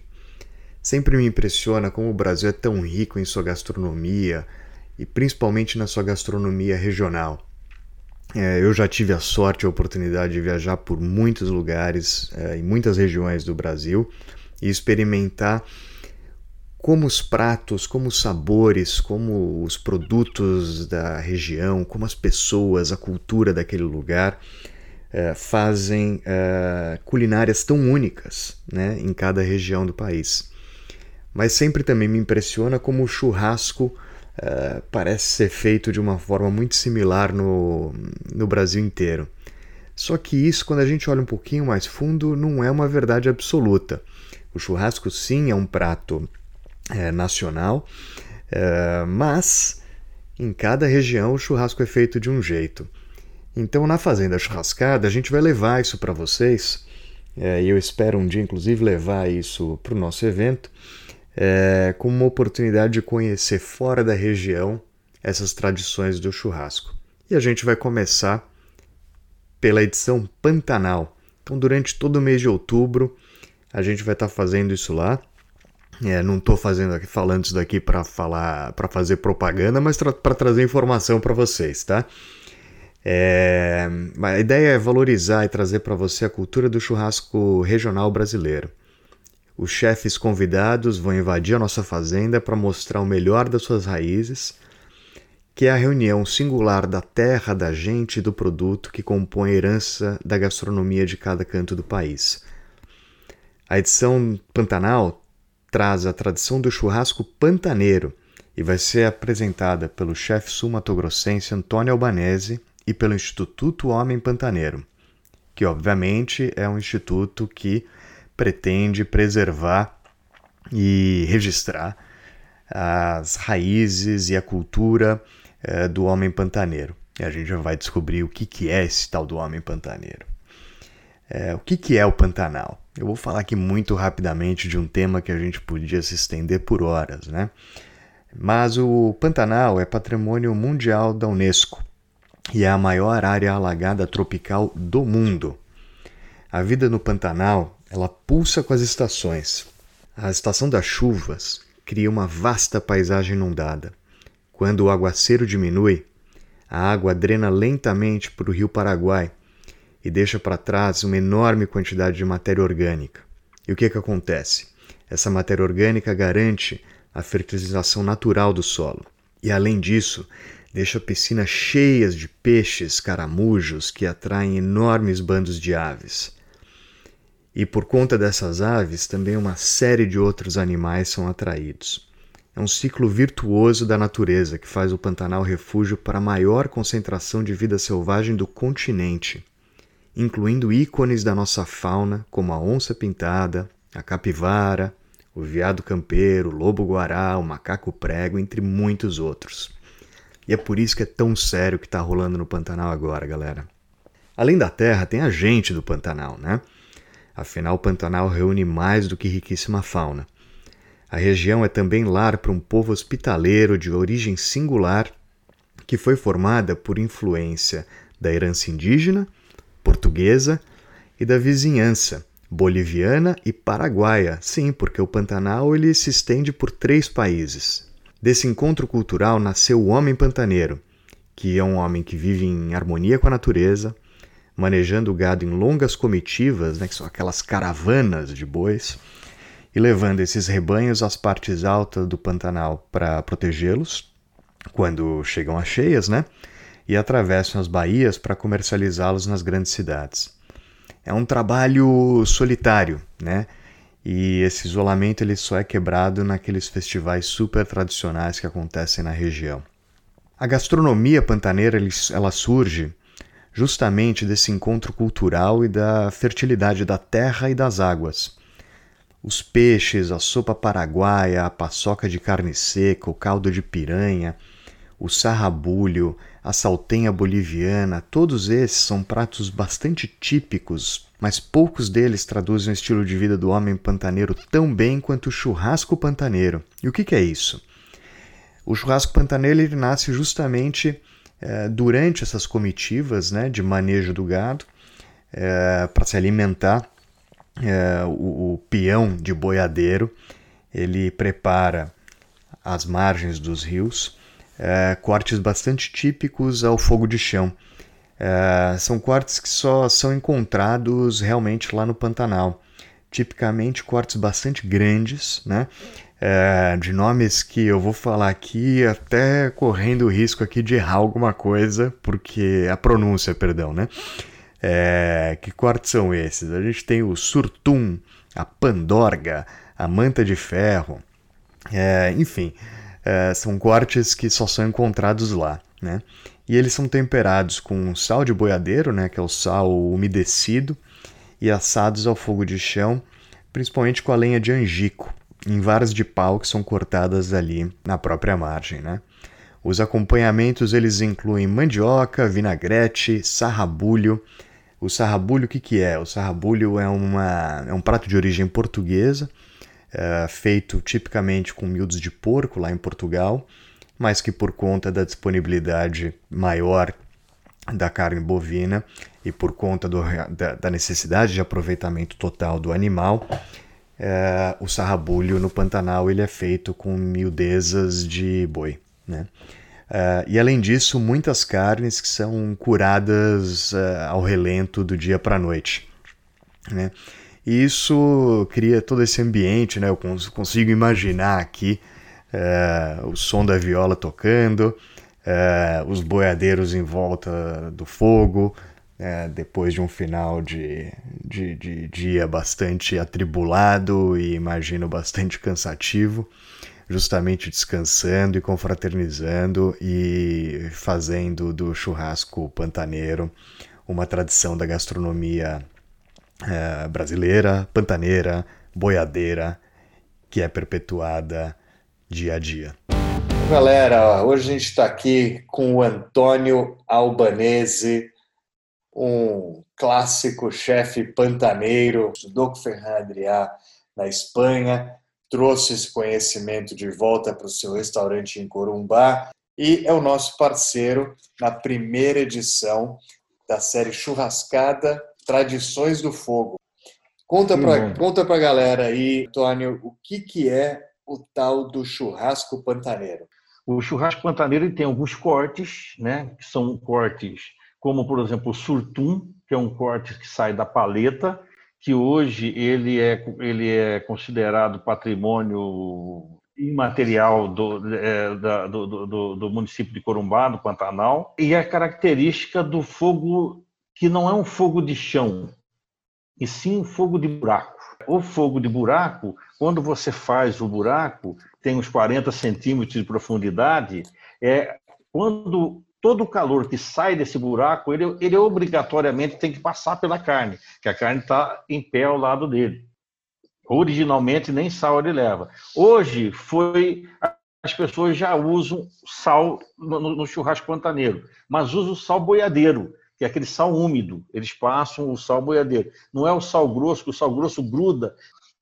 Sempre me impressiona como o Brasil é tão rico em sua gastronomia e principalmente na sua gastronomia regional. É, eu já tive a sorte e a oportunidade de viajar por muitos lugares, é, em muitas regiões do Brasil e experimentar como os pratos, como os sabores, como os produtos da região, como as pessoas, a cultura daquele lugar uh, fazem uh, culinárias tão únicas né, em cada região do país. Mas sempre também me impressiona como o churrasco uh, parece ser feito de uma forma muito similar no, no Brasil inteiro. Só que isso, quando a gente olha um pouquinho mais fundo, não é uma verdade absoluta. O churrasco, sim, é um prato é, nacional, é, mas em cada região o churrasco é feito de um jeito. Então, na Fazenda Churrascada, a gente vai levar isso para vocês, é, e eu espero um dia, inclusive, levar isso para o nosso evento, é, como uma oportunidade de conhecer fora da região essas tradições do churrasco. E a gente vai começar pela edição Pantanal. Então, durante todo o mês de outubro, a gente vai estar tá fazendo isso lá. É, não estou fazendo aqui, falando isso daqui para falar, para fazer propaganda, mas para trazer informação para vocês, tá? É, a ideia é valorizar e trazer para você a cultura do churrasco regional brasileiro. Os chefes convidados vão invadir a nossa fazenda para mostrar o melhor das suas raízes, que é a reunião singular da terra, da gente e do produto que compõe a herança da gastronomia de cada canto do país. A edição Pantanal traz a tradição do churrasco pantaneiro e vai ser apresentada pelo chefe sul-matogrossense Antônio Albanese e pelo Instituto Homem Pantaneiro. que obviamente é um instituto que pretende preservar e registrar as raízes e a cultura é, do homem pantaneiro. E a gente já vai descobrir o que, que é esse tal do homem pantaneiro. É, o que, que é o Pantanal? Eu vou falar aqui muito rapidamente de um tema que a gente podia se estender por horas, né? Mas o Pantanal é patrimônio mundial da Unesco e é a maior área alagada tropical do mundo. A vida no Pantanal, ela pulsa com as estações. A estação das chuvas cria uma vasta paisagem inundada. Quando o aguaceiro diminui, a água drena lentamente para o rio Paraguai e deixa para trás uma enorme quantidade de matéria orgânica. E o que, que acontece? Essa matéria orgânica garante a fertilização natural do solo. E além disso, deixa piscinas cheias de peixes caramujos que atraem enormes bandos de aves. E por conta dessas aves, também uma série de outros animais são atraídos. É um ciclo virtuoso da natureza que faz o Pantanal refúgio para a maior concentração de vida selvagem do continente, incluindo ícones da nossa fauna como a onça pintada, a capivara, o veado campeiro, o lobo-guará, o macaco prego, entre muitos outros. E é por isso que é tão sério o que está rolando no Pantanal agora, galera. Além da terra, tem a gente do Pantanal, né? Afinal, o Pantanal reúne mais do que riquíssima fauna. A região é também lar para um povo hospitaleiro de origem singular que foi formada por influência da herança indígena, portuguesa e da vizinhança, boliviana e paraguaia. Sim, porque o Pantanal ele se estende por três países. Desse encontro cultural nasceu o homem pantaneiro, que é um homem que vive em harmonia com a natureza, manejando o gado em longas comitivas, né, que são aquelas caravanas de bois, e levando esses rebanhos às partes altas do Pantanal para protegê-los quando chegam as cheias, né? E atravessam as baías para comercializá-los nas grandes cidades é um trabalho solitário, né? E esse isolamento ele só é quebrado naqueles festivais super tradicionais que acontecem na região. A gastronomia pantaneira ela surge justamente desse encontro cultural e da fertilidade da terra e das águas. Os peixes, a sopa paraguaia, a paçoca de carne seca, o caldo de piranha, o sarrabulho, a saltenha boliviana, todos esses são pratos bastante típicos, mas poucos deles traduzem o estilo de vida do homem pantaneiro tão bem quanto o churrasco pantaneiro. E o que, que é isso? O churrasco pantaneiro ele nasce justamente é, durante essas comitivas né, de manejo do gado, é, para se alimentar. É, o, o peão de boiadeiro ele prepara as margens dos rios é, cortes bastante típicos ao fogo de chão. É, são cortes que só são encontrados realmente lá no Pantanal. Tipicamente cortes bastante grandes, né? É, de nomes que eu vou falar aqui até correndo o risco aqui de errar alguma coisa, porque a pronúncia, perdão, né? É, que cortes são esses? A gente tem o surtum, a pandorga, a manta de ferro, é, enfim, é, são cortes que só são encontrados lá, né? E eles são temperados com sal de boiadeiro, né, que é o sal umedecido, e assados ao fogo de chão, principalmente com a lenha de angico, em varas de pau que são cortadas ali na própria margem, né? Os acompanhamentos eles incluem mandioca, vinagrete, sarrabulho. O sarrabulho o que, que é? O sarrabulho é, uma, é um prato de origem portuguesa, é, feito tipicamente com miúdos de porco lá em Portugal, mas que por conta da disponibilidade maior da carne bovina e por conta do, da, da, necessidade de aproveitamento total do animal, é, o sarrabulho no Pantanal ele é feito com miudezas de boi. Né? É, e além disso, muitas carnes que são curadas é, ao relento do dia para a noite. Né? E isso cria todo esse ambiente, né? Eu consigo imaginar aqui é, o som da viola tocando, é, os boiadeiros em volta do fogo, é, depois de um final de, de, de, dia bastante atribulado e imagino bastante cansativo, justamente descansando e confraternizando e fazendo do churrasco pantaneiro uma tradição da gastronomia é, brasileira, pantaneira, boiadeira, que é perpetuada dia a dia. Galera, hoje a gente está aqui com o Antônio Albanese, um clássico chefe pantaneiro, estudou com Ferran Adrià na Espanha, trouxe esse conhecimento de volta para o seu restaurante em Corumbá e é o nosso parceiro na primeira edição da série Churrascada Tradições do Fogo. Conta para conta a galera aí, Antônio, o que, que é o tal do churrasco pantaneiro? O churrasco pantaneiro tem alguns cortes, né? Que são cortes como, por exemplo, o surtum, que é um corte que sai da paleta, que hoje ele é, ele é considerado patrimônio imaterial do, é, da, do, do, do, município de Corumbá, do Pantanal, e a característica do fogo que não é um fogo de chão, e sim um fogo de buraco. O fogo de buraco, quando você faz o buraco, tem uns 40 centímetros de profundidade, é quando todo o calor que sai desse buraco, ele, ele obrigatoriamente tem que passar pela carne, que a carne está em pé ao lado dele. Originalmente nem sal ele leva. Hoje foi as pessoas já usam sal no, no churrasco pantaneiro, mas usam sal boiadeiro, que é aquele sal úmido. Eles passam o sal boiadeiro. Não é o sal grosso, que o sal grosso gruda,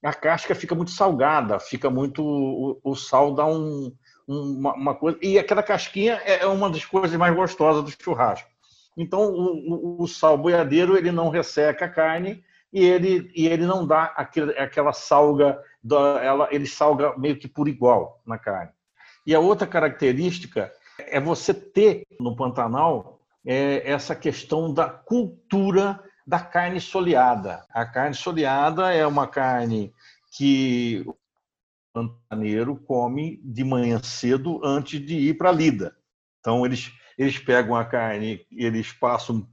a casca fica muito salgada, fica muito o, o sal dá um, uma, uma, coisa e aquela casquinha é, é uma das coisas mais gostosas do churrasco. Então o, o, o sal boiadeiro ele não resseca a carne e ele, e ele não dá aquele, aquela salga, da, ela, ele salga meio que por igual na carne. E a outra característica é você ter no Pantanal é, essa questão da cultura da carne soleada. A carne soleada é uma carne que o pantaneiro come de manhã cedo antes de ir para a lida. Então eles eles pegam a carne, eles passam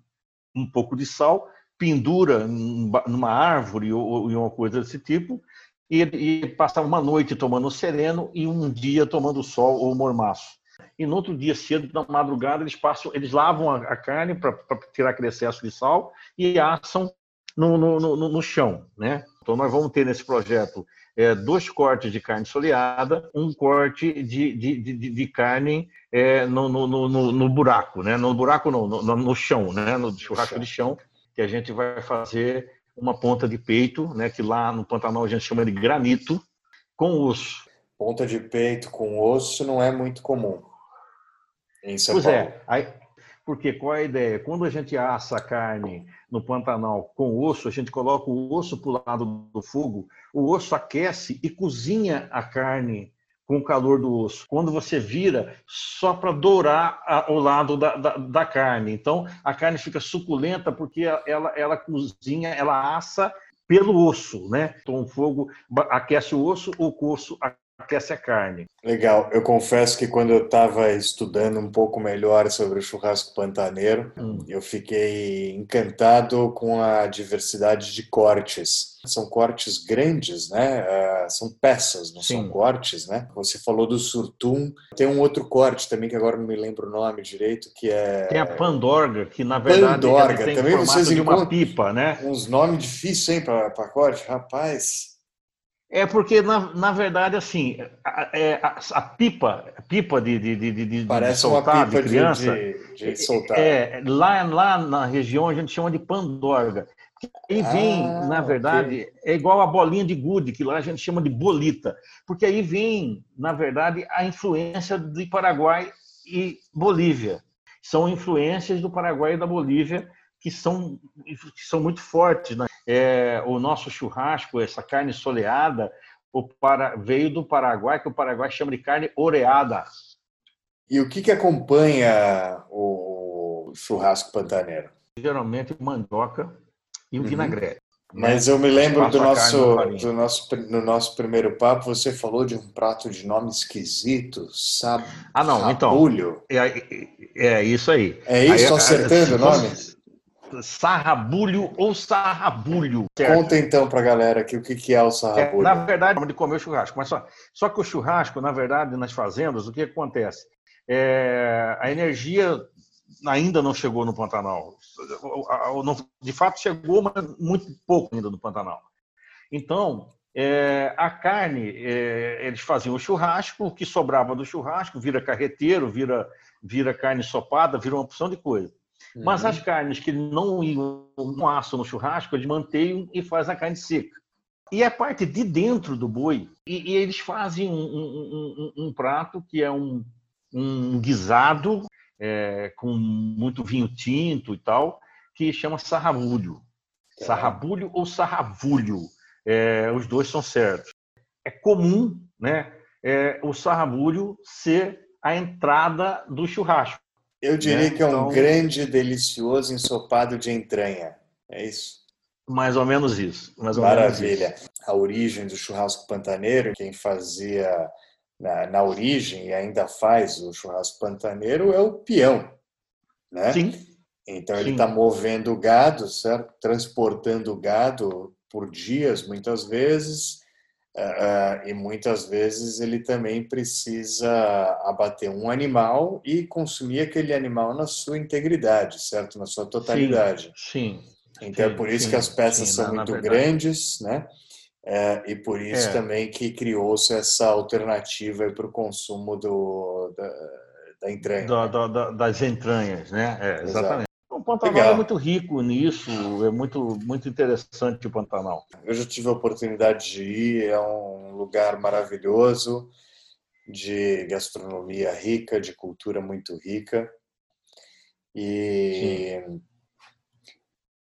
um pouco de sal pendura numa árvore ou em uma coisa desse tipo e, e passa uma noite tomando sereno e um dia tomando sol ou mormaço. E no outro dia cedo, na madrugada, eles passam, eles lavam a, a carne para tirar aquele excesso de sal e assam no, no, no, no, chão, né? Então nós vamos ter nesse projeto é, dois cortes de carne soleada, um corte de, de, de, de carne é, no, no, buraco, né? No buraco não, no chão, né? No churrasco de chão, que a gente vai fazer uma ponta de peito, né, que lá no Pantanal a gente chama de granito, com osso. Ponta de peito com osso não é muito comum em São pois Paulo. é, aí, porque qual é a ideia? Quando a gente assa a carne no Pantanal com osso, a gente coloca o osso para o lado do fogo, o osso aquece e cozinha a carne com o calor do osso. Quando você vira, só para dourar a, o lado da, da, da, carne. Então, a carne fica suculenta porque ela, ela cozinha, ela assa pelo osso, né? Então, o fogo aquece o osso, o osso aquece a carne. Legal. Eu confesso que quando eu estava estudando um pouco melhor sobre o churrasco pantaneiro, hum. eu fiquei encantado com a diversidade de cortes. São cortes grandes, né? Uh, são peças, não Sim. são cortes, né? Você falou do surtum. Tem um outro corte também que agora não me lembro o nome direito, que é tem a pandorga, que na verdade pandorga. tem também vocês de uma pipa, né? Uns nomes difíceis, hein, para corte, rapaz. É porque, na, na verdade, assim, a, é, a, a pipa, a pipa de, de, de, de, Parece de soltar, de criança, de, de, soltar. É, lá, lá na região a gente chama de pandorga. E vem, ah, na verdade, okay. é igual a bolinha de gude, que lá a gente chama de bolita. Porque aí vem, na verdade, a influência do Paraguai e Bolívia. São influências do Paraguai e da Bolívia que são, que são muito fortes. Né? É, o nosso churrasco, essa carne soleada, o para, veio do Paraguai, que o Paraguai chama de carne oreada. E o que, que acompanha o churrasco pantaneiro? Geralmente mandioca e o uhum. vinagrete. Né? Mas eu me lembro do nosso, do nosso, no nosso primeiro papo, você falou de um prato de nome esquisito, sab... Ah, não, então. É, é isso aí. É isso, aí, acertando o nome? Sarrabulho ou sarrabulho. Certo? Conta então para a galera aqui o que é o sarrabulho. É, na verdade, de comer o churrasco. Mas só, só que o churrasco, na verdade, nas fazendas, o que acontece? É, a energia ainda não chegou no Pantanal. De fato, chegou, mas muito pouco ainda no Pantanal. Então, é, a carne, é, eles faziam o churrasco, o que sobrava do churrasco vira carreteiro, vira, vira carne sopada, vira uma opção de coisa. Uhum. Mas as carnes que não iam, não assam no churrasco, eles mantêm e fazem a carne seca. E a parte de dentro do boi, e, e eles fazem um, um, um, um, prato que é um, um guisado é, com muito vinho tinto e tal, que chama sarrabulho. É. Sarrabulho ou sarravulho, é, os dois são certos. É comum né, é, o sarrabulho ser a entrada do churrasco. Eu diria né? que é um então, grande, delicioso ensopado de entranha. É isso? Mais ou menos isso. Mais ou Maravilha. Menos isso. A origem do churrasco pantaneiro, quem fazia na, na, origem e ainda faz o churrasco pantaneiro é o peão, né? Sim. Então ele está movendo o gado, certo? Transportando o gado por dias, muitas vezes, uh, e muitas vezes ele também precisa abater um animal e consumir aquele animal na sua integridade, certo? Na sua totalidade. Sim. sim então sim, é por isso sim, que as peças são na, muito na grandes, né? É, e por isso é. também que criou-se essa alternativa para o consumo do, da, da entranha. Da, né? da, das entranhas, né? É, exatamente. O Pantanal Legal. é muito rico nisso, é muito, muito interessante o Pantanal. Eu já tive a oportunidade de ir, é um lugar maravilhoso, de gastronomia rica, de cultura muito rica. E Sim.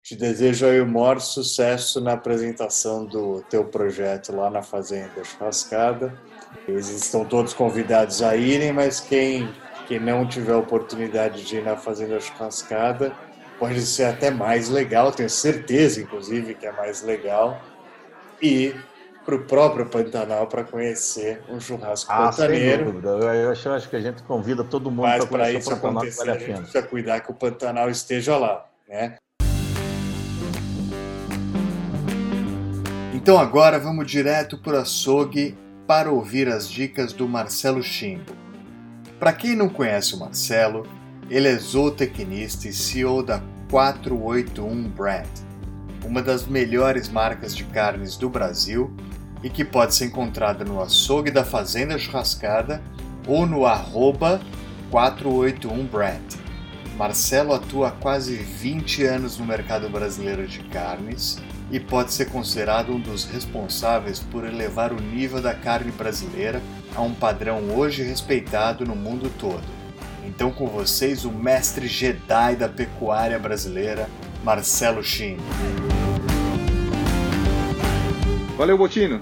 te desejo aí o maior sucesso na apresentação do teu projeto lá na Fazenda Churrascada. Eles estão todos convidados a irem, mas quem quem não tiver a oportunidade de ir na Fazenda Churrascada, pode ser até mais legal, tenho certeza, inclusive, que é mais legal, e para o próprio Pantanal para conhecer um churrasco ah, pantaneiro. Sem dúvida. Eu acho, acho que a gente convida todo mundo para conhecer isso o Pantanal, acontecer, vale a, a pena. gente precisa cuidar que o Pantanal esteja lá, né? Então agora vamos direto para o açougue para ouvir as dicas do Marcelo Chimbo. Para quem não conhece o Marcelo, ele é zootecnista e CEO da 481 Brand, uma das melhores marcas de carnes do Brasil e que pode ser encontrada no açougue da Fazenda Churrascada ou no arroba 481 Brand. Marcelo atua há quase 20 anos no mercado brasileiro de carnes e pode ser considerado um dos responsáveis por elevar o nível da carne brasileira a um padrão hoje respeitado no mundo todo. Então, com vocês, o mestre Jedi da pecuária brasileira, Marcelo Chin. Valeu, Botino!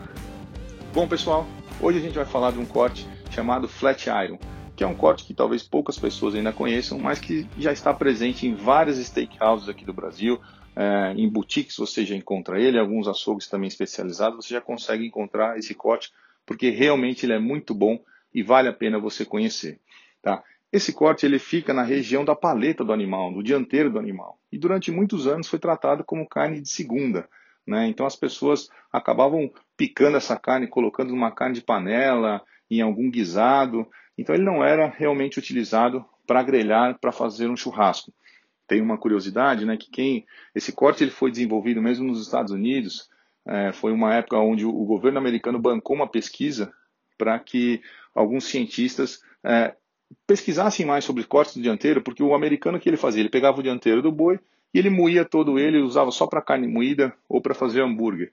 Bom, pessoal, hoje a gente vai falar de um corte chamado Flat Iron, que é um corte que talvez poucas pessoas ainda conheçam, mas que já está presente em várias steakhouses aqui do Brasil, é, em boutiques você já encontra ele, alguns açougues também especializados, você já consegue encontrar esse corte, porque realmente ele é muito bom e vale a pena você conhecer. Tá? Esse corte ele fica na região da paleta do animal, do dianteiro do animal, e durante muitos anos foi tratado como carne de segunda. Né? Então as pessoas acabavam picando essa carne, colocando numa carne de panela, em algum guisado. Então ele não era realmente utilizado para grelhar, para fazer um churrasco tem uma curiosidade, né, que quem esse corte ele foi desenvolvido mesmo nos Estados Unidos, é, foi uma época onde o, o, governo americano bancou uma pesquisa para que alguns cientistas é, pesquisassem mais sobre cortes do dianteiro, porque o americano que ele fazia, ele pegava o dianteiro do boi e ele moía todo ele, usava só para carne moída ou para fazer hambúrguer.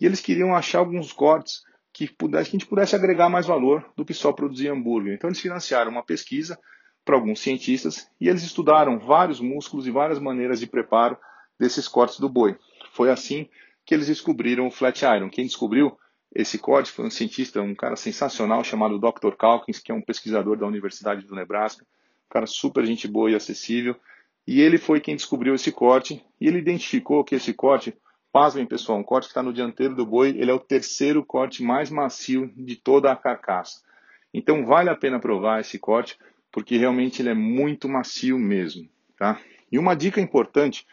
E eles queriam achar alguns cortes que, pudesse, que a gente pudesse agregar mais valor do que só produzir hambúrguer. Então eles financiaram uma pesquisa para alguns cientistas e eles estudaram vários músculos e várias maneiras de preparo desses cortes do boi. Foi assim que eles descobriram o flat iron. Quem descobriu esse corte foi um cientista, um cara sensacional chamado Dr. Calkins, que é um pesquisador da Universidade do Nebraska, um cara super gente boa e acessível. E ele foi quem descobriu esse corte e ele identificou que esse corte, pasmem pessoal, um corte que está no dianteiro do boi, ele é o terceiro corte mais macio de toda a carcaça. Então vale a pena provar esse corte, porque realmente ele é muito macio mesmo, tá? E uma dica importante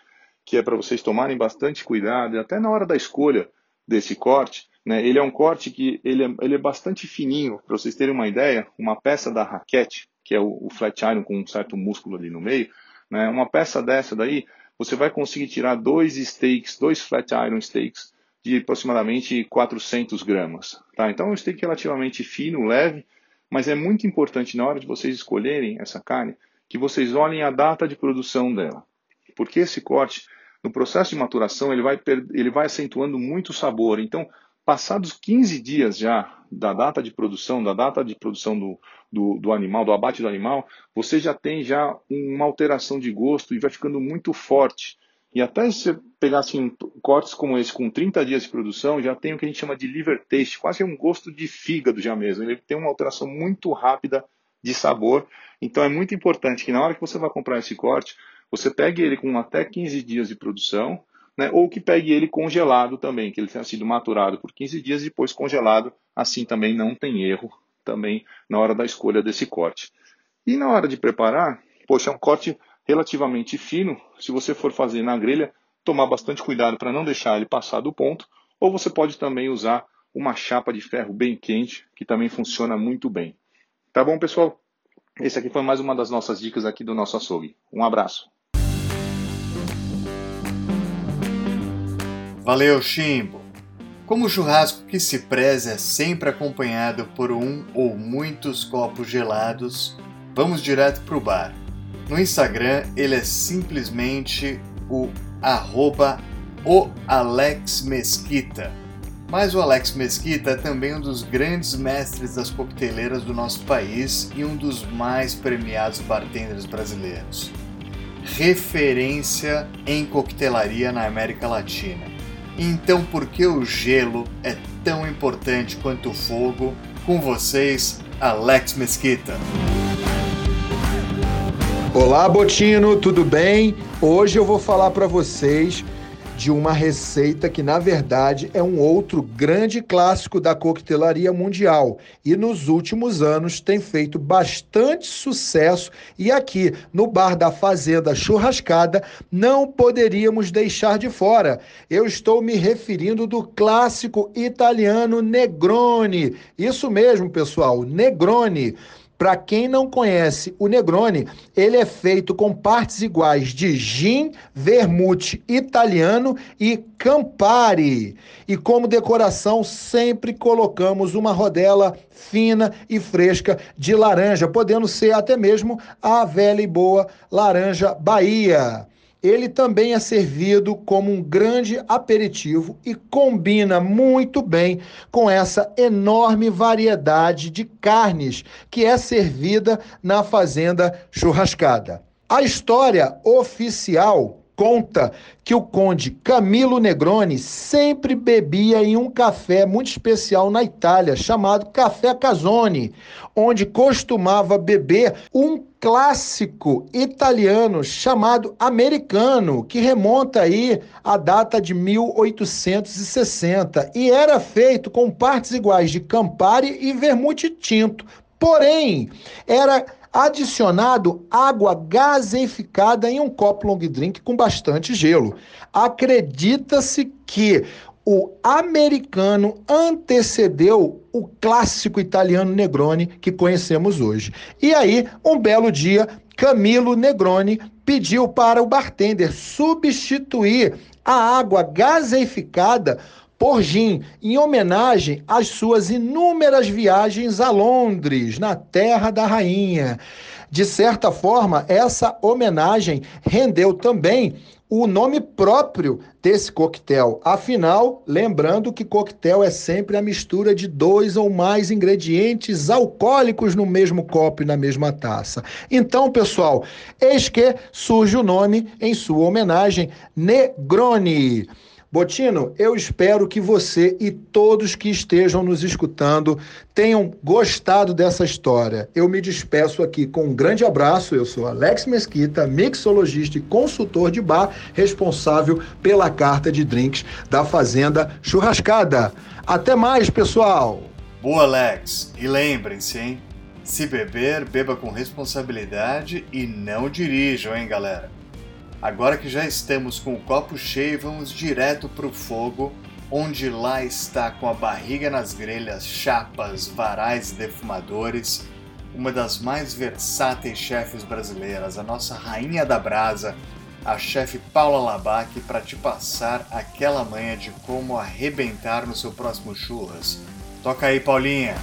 que é para vocês tomarem bastante cuidado, até na hora da escolha desse corte, né? Ele é um corte que ele é, ele é bastante fininho, para vocês terem uma ideia, uma peça da raquete, que é o, o flat iron com um certo músculo ali no meio, Né? Uma peça dessa daí, você vai conseguir tirar dois steaks, dois flat iron steaks, de aproximadamente 400 gramas. Tá? Então é um steak relativamente fino, leve, mas é muito importante na hora de vocês escolherem essa carne que vocês olhem a data de produção dela. Porque esse corte, no processo de maturação, ele vai, ele vai acentuando muito o sabor. Então, passados 15 dias já da data de produção, da data de produção do, do, do, animal, do abate do animal, você já tem já uma alteração de gosto e vai ficando muito forte. E até se você pegar assim, cortes como esse com 30 dias de produção, já tem o que a gente chama de liver taste, quase um gosto de fígado já mesmo. Ele tem uma alteração muito rápida de sabor. Então é muito importante que na hora que você vai comprar esse corte, você pegue ele com até 15 dias de produção, né, ou que pegue ele congelado também, que ele tenha sido maturado por 15 dias e depois congelado, assim também não tem erro também na hora da escolha desse corte. E na hora de preparar, poxa, é um corte relativamente fino. Se você for fazer na grelha, tomar bastante cuidado para não deixar ele passar do ponto. Ou você pode também usar uma chapa de ferro bem quente, que também funciona muito bem. Tá bom, pessoal? Esse aqui foi mais uma das nossas dicas aqui do nosso açougue. Um abraço. Valeu, Chimbo! Como o churrasco que se preza é sempre acompanhado por um ou muitos copos gelados, vamos direto para o bar. No Instagram, ele é simplesmente o arroba o Alex Mesquita. Mas o Alex Mesquita é também um dos grandes mestres das coqueteleiras do nosso país e um dos mais premiados bartenders brasileiros. Referência em coquetelaria na América Latina. Então, por que o gelo é tão importante quanto o fogo? Com vocês, Alex Mesquita. Olá, Botino, tudo bem? Hoje eu vou falar para vocês de uma receita que, na verdade, é um outro grande clássico da coquetelaria mundial e nos últimos anos tem feito bastante sucesso. E aqui no Bar da Fazenda Churrascada não poderíamos deixar de fora. Eu estou me referindo do clássico italiano Negroni. Isso mesmo, pessoal, Negroni. Para quem não conhece o Negroni, ele é feito com partes iguais de gin, vermute italiano e Campari. E como decoração, sempre colocamos uma rodela fina e fresca de laranja, podendo ser até mesmo a velha e boa laranja Bahia. Ele também é servido como um grande aperitivo e combina muito bem com essa enorme variedade de carnes que é servida na fazenda churrascada. A história oficial conta que o conde Camilo Negroni sempre bebia em um café muito especial na Itália, chamado Café Casone, onde costumava beber um clássico italiano chamado americano, que remonta aí à data de 1860 e era feito com partes iguais de Campari e vermute tinto. Porém, era adicionado água gaseificada em um copo long drink com bastante gelo. Acredita-se que o americano antecedeu o clássico italiano Negroni que conhecemos hoje. E aí, um belo dia, Camilo Negroni pediu para o bartender substituir a água gaseificada por gin, em homenagem às suas inúmeras viagens a Londres, na terra da rainha. De certa forma, essa homenagem rendeu também o nome próprio desse coquetel. Afinal, lembrando que coquetel é sempre a mistura de dois ou mais ingredientes alcoólicos no mesmo copo e na mesma taça. Então, pessoal, eis que surge o nome em sua homenagem, Negroni. Botino, eu espero que você e todos que estejam nos escutando tenham gostado dessa história. Eu me despeço aqui com um grande abraço. Eu sou Alex Mesquita, mixologista e consultor de bar, responsável pela carta de drinks da Fazenda Churrascada. Até mais, pessoal! Boa, Alex. E lembrem-se, hein? Se beber, beba com responsabilidade e não dirijam, hein, galera? Agora que já estamos com o copo cheio, vamos direto para o fogo, onde lá está com a barriga nas grelhas, chapas, varais e defumadores, uma das mais versáteis chefes brasileiras, a nossa rainha da brasa, a chefe Paula Labac, para te passar aquela manha de como arrebentar no seu próximo churras. Toca aí, Paulinha!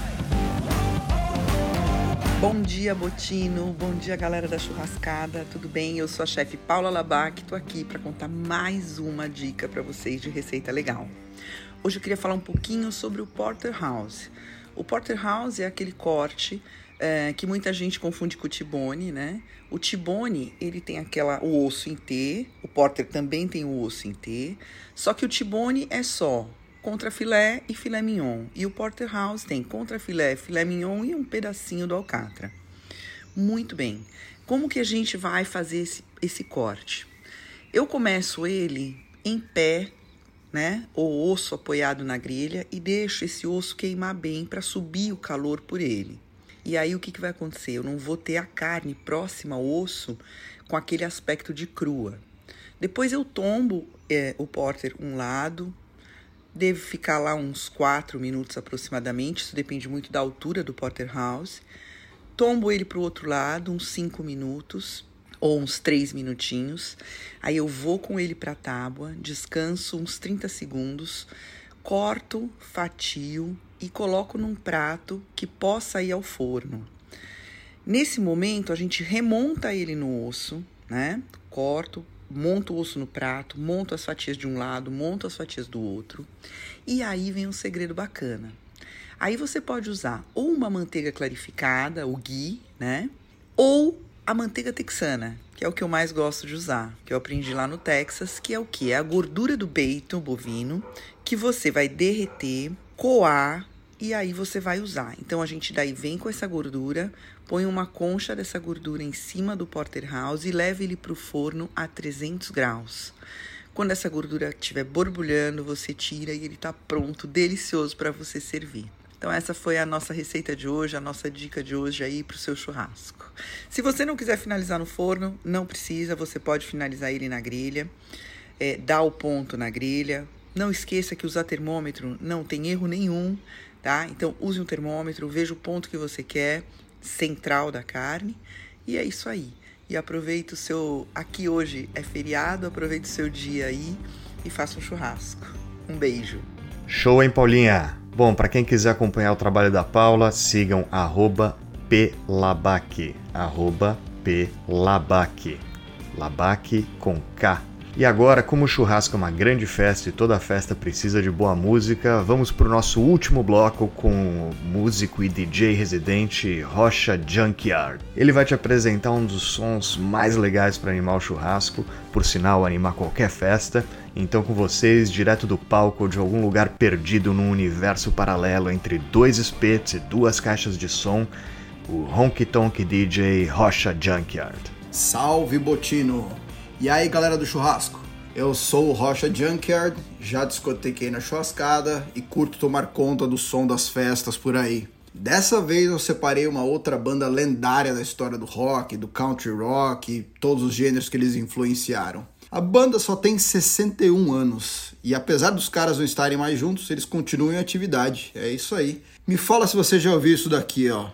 Bom dia, Botino. Bom dia, galera da churrascada. Tudo bem? Eu sou a chefe Paula Labac. Estou aqui para contar mais uma dica para vocês de receita legal. Hoje eu queria falar um pouquinho sobre o porterhouse. O porterhouse é aquele corte é, que muita gente confunde com o tibone, né? O tibone, ele tem aquela, o osso em T, o porter também tem o osso em T, só que o tibone é só contra filé e filé mignon. E o porterhouse tem contra filé, filé mignon e um pedacinho do alcatra. Muito bem. Como que a gente vai fazer esse, esse corte? Eu começo ele em pé, né? O osso apoiado na grelha e deixo esse osso queimar bem para subir o calor por ele. E aí o que, que vai acontecer? Eu não vou ter a carne próxima ao osso com aquele aspecto de crua. Depois eu tombo é, o porter um lado, devo ficar lá uns 4 minutos aproximadamente, isso depende muito da altura do porterhouse. Tombo ele para o outro lado, uns 5 minutos ou uns 3 minutinhos. Aí eu vou com ele para a tábua, descanso uns 30 segundos, corto, fatio e coloco num prato que possa ir ao forno. Nesse momento, a gente remonta ele no osso, né? Corto, monto o osso no prato, monto as fatias de um lado, monto as fatias do outro. E aí vem um segredo bacana. Aí você pode usar ou uma manteiga clarificada, o ghee, né? Ou a manteiga texana, que é o que eu mais gosto de usar, que eu aprendi lá no Texas, que é o que? É a gordura do peito bovino, que você vai derreter, coar e aí você vai usar. Então a gente daí vem com essa gordura, põe uma concha dessa gordura em cima do porterhouse e leva ele para o forno a 300 graus. Quando essa gordura estiver borbulhando, você tira e ele está pronto, delicioso para você servir. Então essa foi a nossa receita de hoje, a nossa dica de hoje aí para o seu churrasco. Se você não quiser finalizar no forno, não precisa, você pode finalizar ele na grelha, é, dá o ponto na grelha. Não esqueça que usar termômetro não tem erro nenhum tá? Então use um termômetro, veja o ponto que você quer, central da carne, e é isso aí. E aproveite o seu. Aqui hoje é feriado, aproveite o seu dia aí e faça um churrasco. Um beijo. Show, hein, Paulinha? Bom, para quem quiser acompanhar o trabalho da Paula, sigam arroba pelabaque, arroba labaque com K e agora, como o churrasco é uma grande festa e toda festa precisa de boa música, vamos para o nosso último bloco com o músico e DJ residente Rocha Junkyard. Ele vai te apresentar um dos sons mais legais para animar o churrasco, por sinal, animar qualquer festa. Então, com vocês, direto do palco de algum lugar perdido num universo paralelo entre dois espetos e duas caixas de som, o Honky Tonk DJ Rocha Junkyard. Salve Botino! E aí, galera do churrasco? Eu sou o Rocha Junkyard, já discotequei na churrascada e curto tomar conta do som das festas por aí. Dessa vez eu separei uma outra banda lendária da história do rock, do country rock e todos os gêneros que eles influenciaram. A banda só tem 61 anos e apesar dos caras não estarem mais juntos, eles continuam em atividade. É isso aí. Me fala se você já ouviu isso daqui, ó.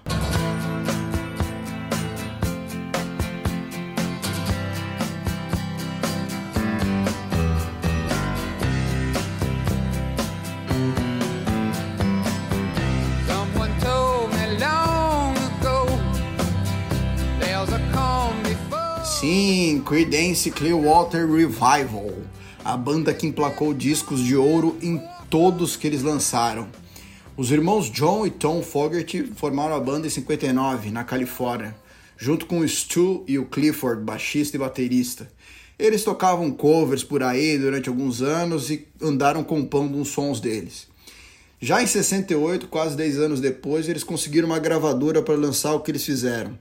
Creedence Clearwater Revival, a banda que emplacou discos de ouro em todos que eles lançaram. Os irmãos John e Tom Fogerty formaram a banda em 59, na Califórnia, junto com o Stu e o Clifford, baixista e baterista. Eles tocavam covers por aí durante alguns anos e andaram compondo uns sons deles. Já em 68, quase 10 anos depois, eles conseguiram uma gravadora para lançar o que eles fizeram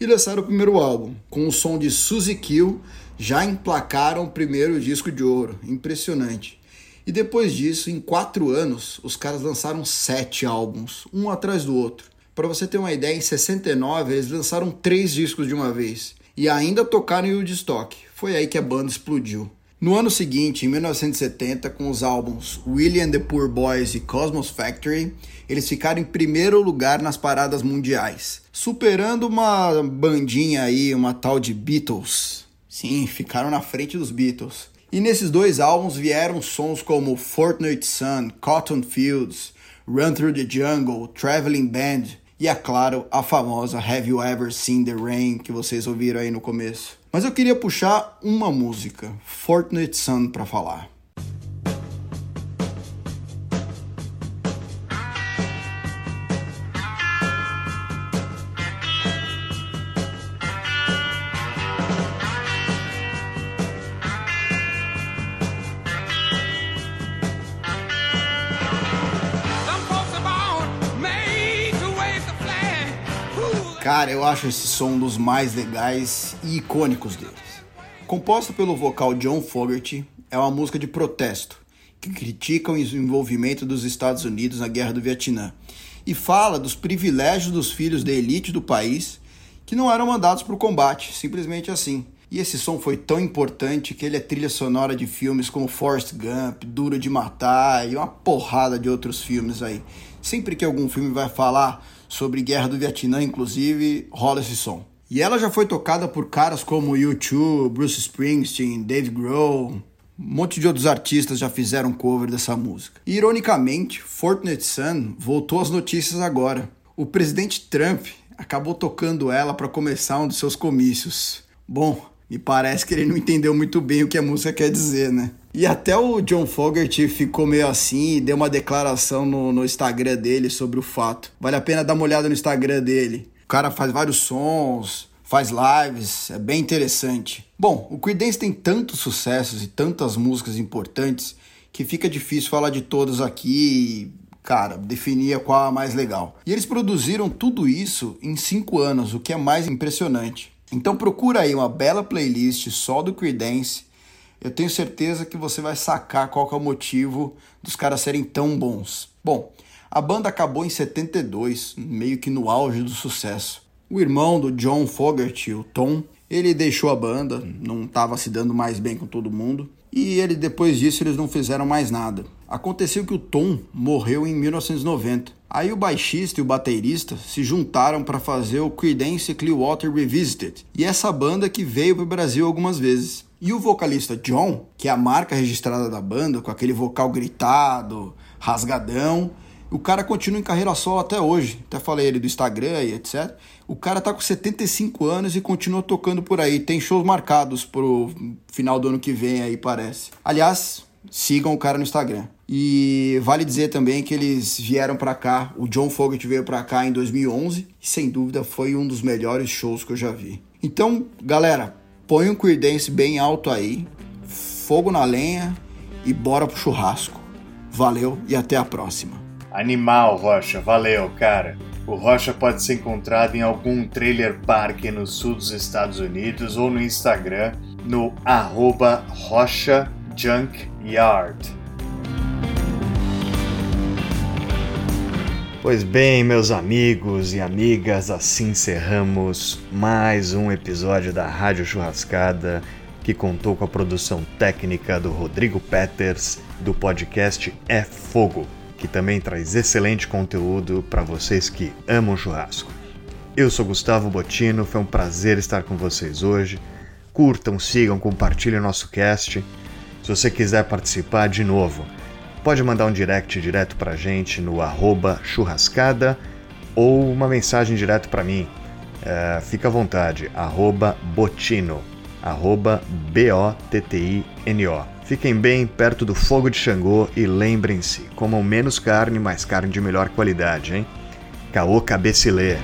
e lançaram o primeiro álbum. Com o som de Suzy Kill, já emplacaram o primeiro disco de ouro. Impressionante. E depois disso, em quatro anos, os caras lançaram sete álbuns, um atrás do outro. Para você ter uma ideia, em 69 eles lançaram três discos de uma vez e ainda tocaram em Woodstock. Foi aí que a banda explodiu. No ano seguinte, em 1970, com os álbuns William the Poor Boys e Cosmos Factory, eles ficaram em primeiro lugar nas paradas mundiais, superando uma bandinha aí, uma tal de Beatles. Sim, ficaram na frente dos Beatles. E nesses dois álbuns vieram sons como Fortnite Sun, Cotton Fields, Run Through the Jungle, Traveling Band e, é claro, a famosa Have You Ever Seen the Rain que vocês ouviram aí no começo. Mas eu queria puxar uma música, Fortnite Sun, para falar. Eu acho esse som um dos mais legais e icônicos deles. Composta pelo vocal John Fogerty, é uma música de protesto que critica o envolvimento dos Estados Unidos na Guerra do Vietnã e fala dos privilégios dos filhos da elite do país que não eram mandados para o combate, simplesmente assim. E esse som foi tão importante que ele é trilha sonora de filmes como Forrest Gump, Duro de Matar e uma porrada de outros filmes aí. Sempre que algum filme vai falar sobre Guerra do Vietnã, inclusive, rola esse som. E ela já foi tocada por caras como U2, Bruce Springsteen, Dave Grohl, um monte de outros artistas já fizeram cover dessa música. E, ironicamente, Fortnite Sun voltou às notícias agora. O presidente Trump acabou tocando ela para começar um dos seus comícios. Bom, me parece que ele não entendeu muito bem o que a música quer dizer, né? E até o John Fogerty ficou meio assim e deu uma declaração no, no Instagram dele sobre o fato. Vale a pena dar uma olhada no Instagram dele. O cara faz vários sons, faz lives, é bem interessante. Bom, o Creedence tem tantos sucessos e tantas músicas importantes que fica difícil falar de todas aqui e, cara, definir qual a mais legal. E eles produziram tudo isso em cinco anos, o que é mais impressionante. Então procura aí uma bela playlist só do Creedence eu tenho certeza que você vai sacar qual é o motivo dos caras serem tão bons. Bom, a banda acabou em 72, meio que no auge do sucesso. O irmão do John Fogerty, o Tom, ele deixou a banda, não estava se dando mais bem com todo mundo, e ele depois disso eles não fizeram mais nada. Aconteceu que o Tom morreu em 1990. Aí o baixista e o baterista se juntaram para fazer o Creedence Clearwater Revisited, e essa banda que veio para o Brasil algumas vezes. E o vocalista John, que é a marca registrada da banda, com aquele vocal gritado, rasgadão, o cara continua em carreira solo até hoje. Até falei ele do Instagram e etc. O cara tá com 75 anos e continua tocando por aí. Tem shows marcados pro final do ano que vem aí, parece. Aliás, sigam o cara no Instagram. E vale dizer também que eles vieram para cá, o John Fogerty veio para cá em 2011 e sem dúvida foi um dos melhores shows que eu já vi. Então, galera, põe um Creedence bem alto aí, fogo na lenha e bora pro churrasco. Valeu e até a próxima. Animal, Rocha, valeu, cara. O Rocha pode ser encontrado em algum trailer park no sul dos Estados Unidos ou no Instagram no arroba Rocha. Pois bem, meus amigos e amigas, assim encerramos mais um episódio da Rádio Churrascada, que contou com a produção técnica do Rodrigo Peters, do podcast É Fogo, que também traz excelente conteúdo para vocês que amam churrasco. Eu sou Gustavo Botino, foi um prazer estar com vocês hoje. Curtam, sigam, compartilhem nosso cast. Se você quiser participar de novo, pode mandar um direct direto pra gente no churrascada ou uma mensagem direto para mim. É, fica à vontade, botino, B-O-T-T-I-N-O. Fiquem bem perto do fogo de Xangô e lembrem-se, comam menos carne, mas carne de melhor qualidade, hein? Caô cabecilê.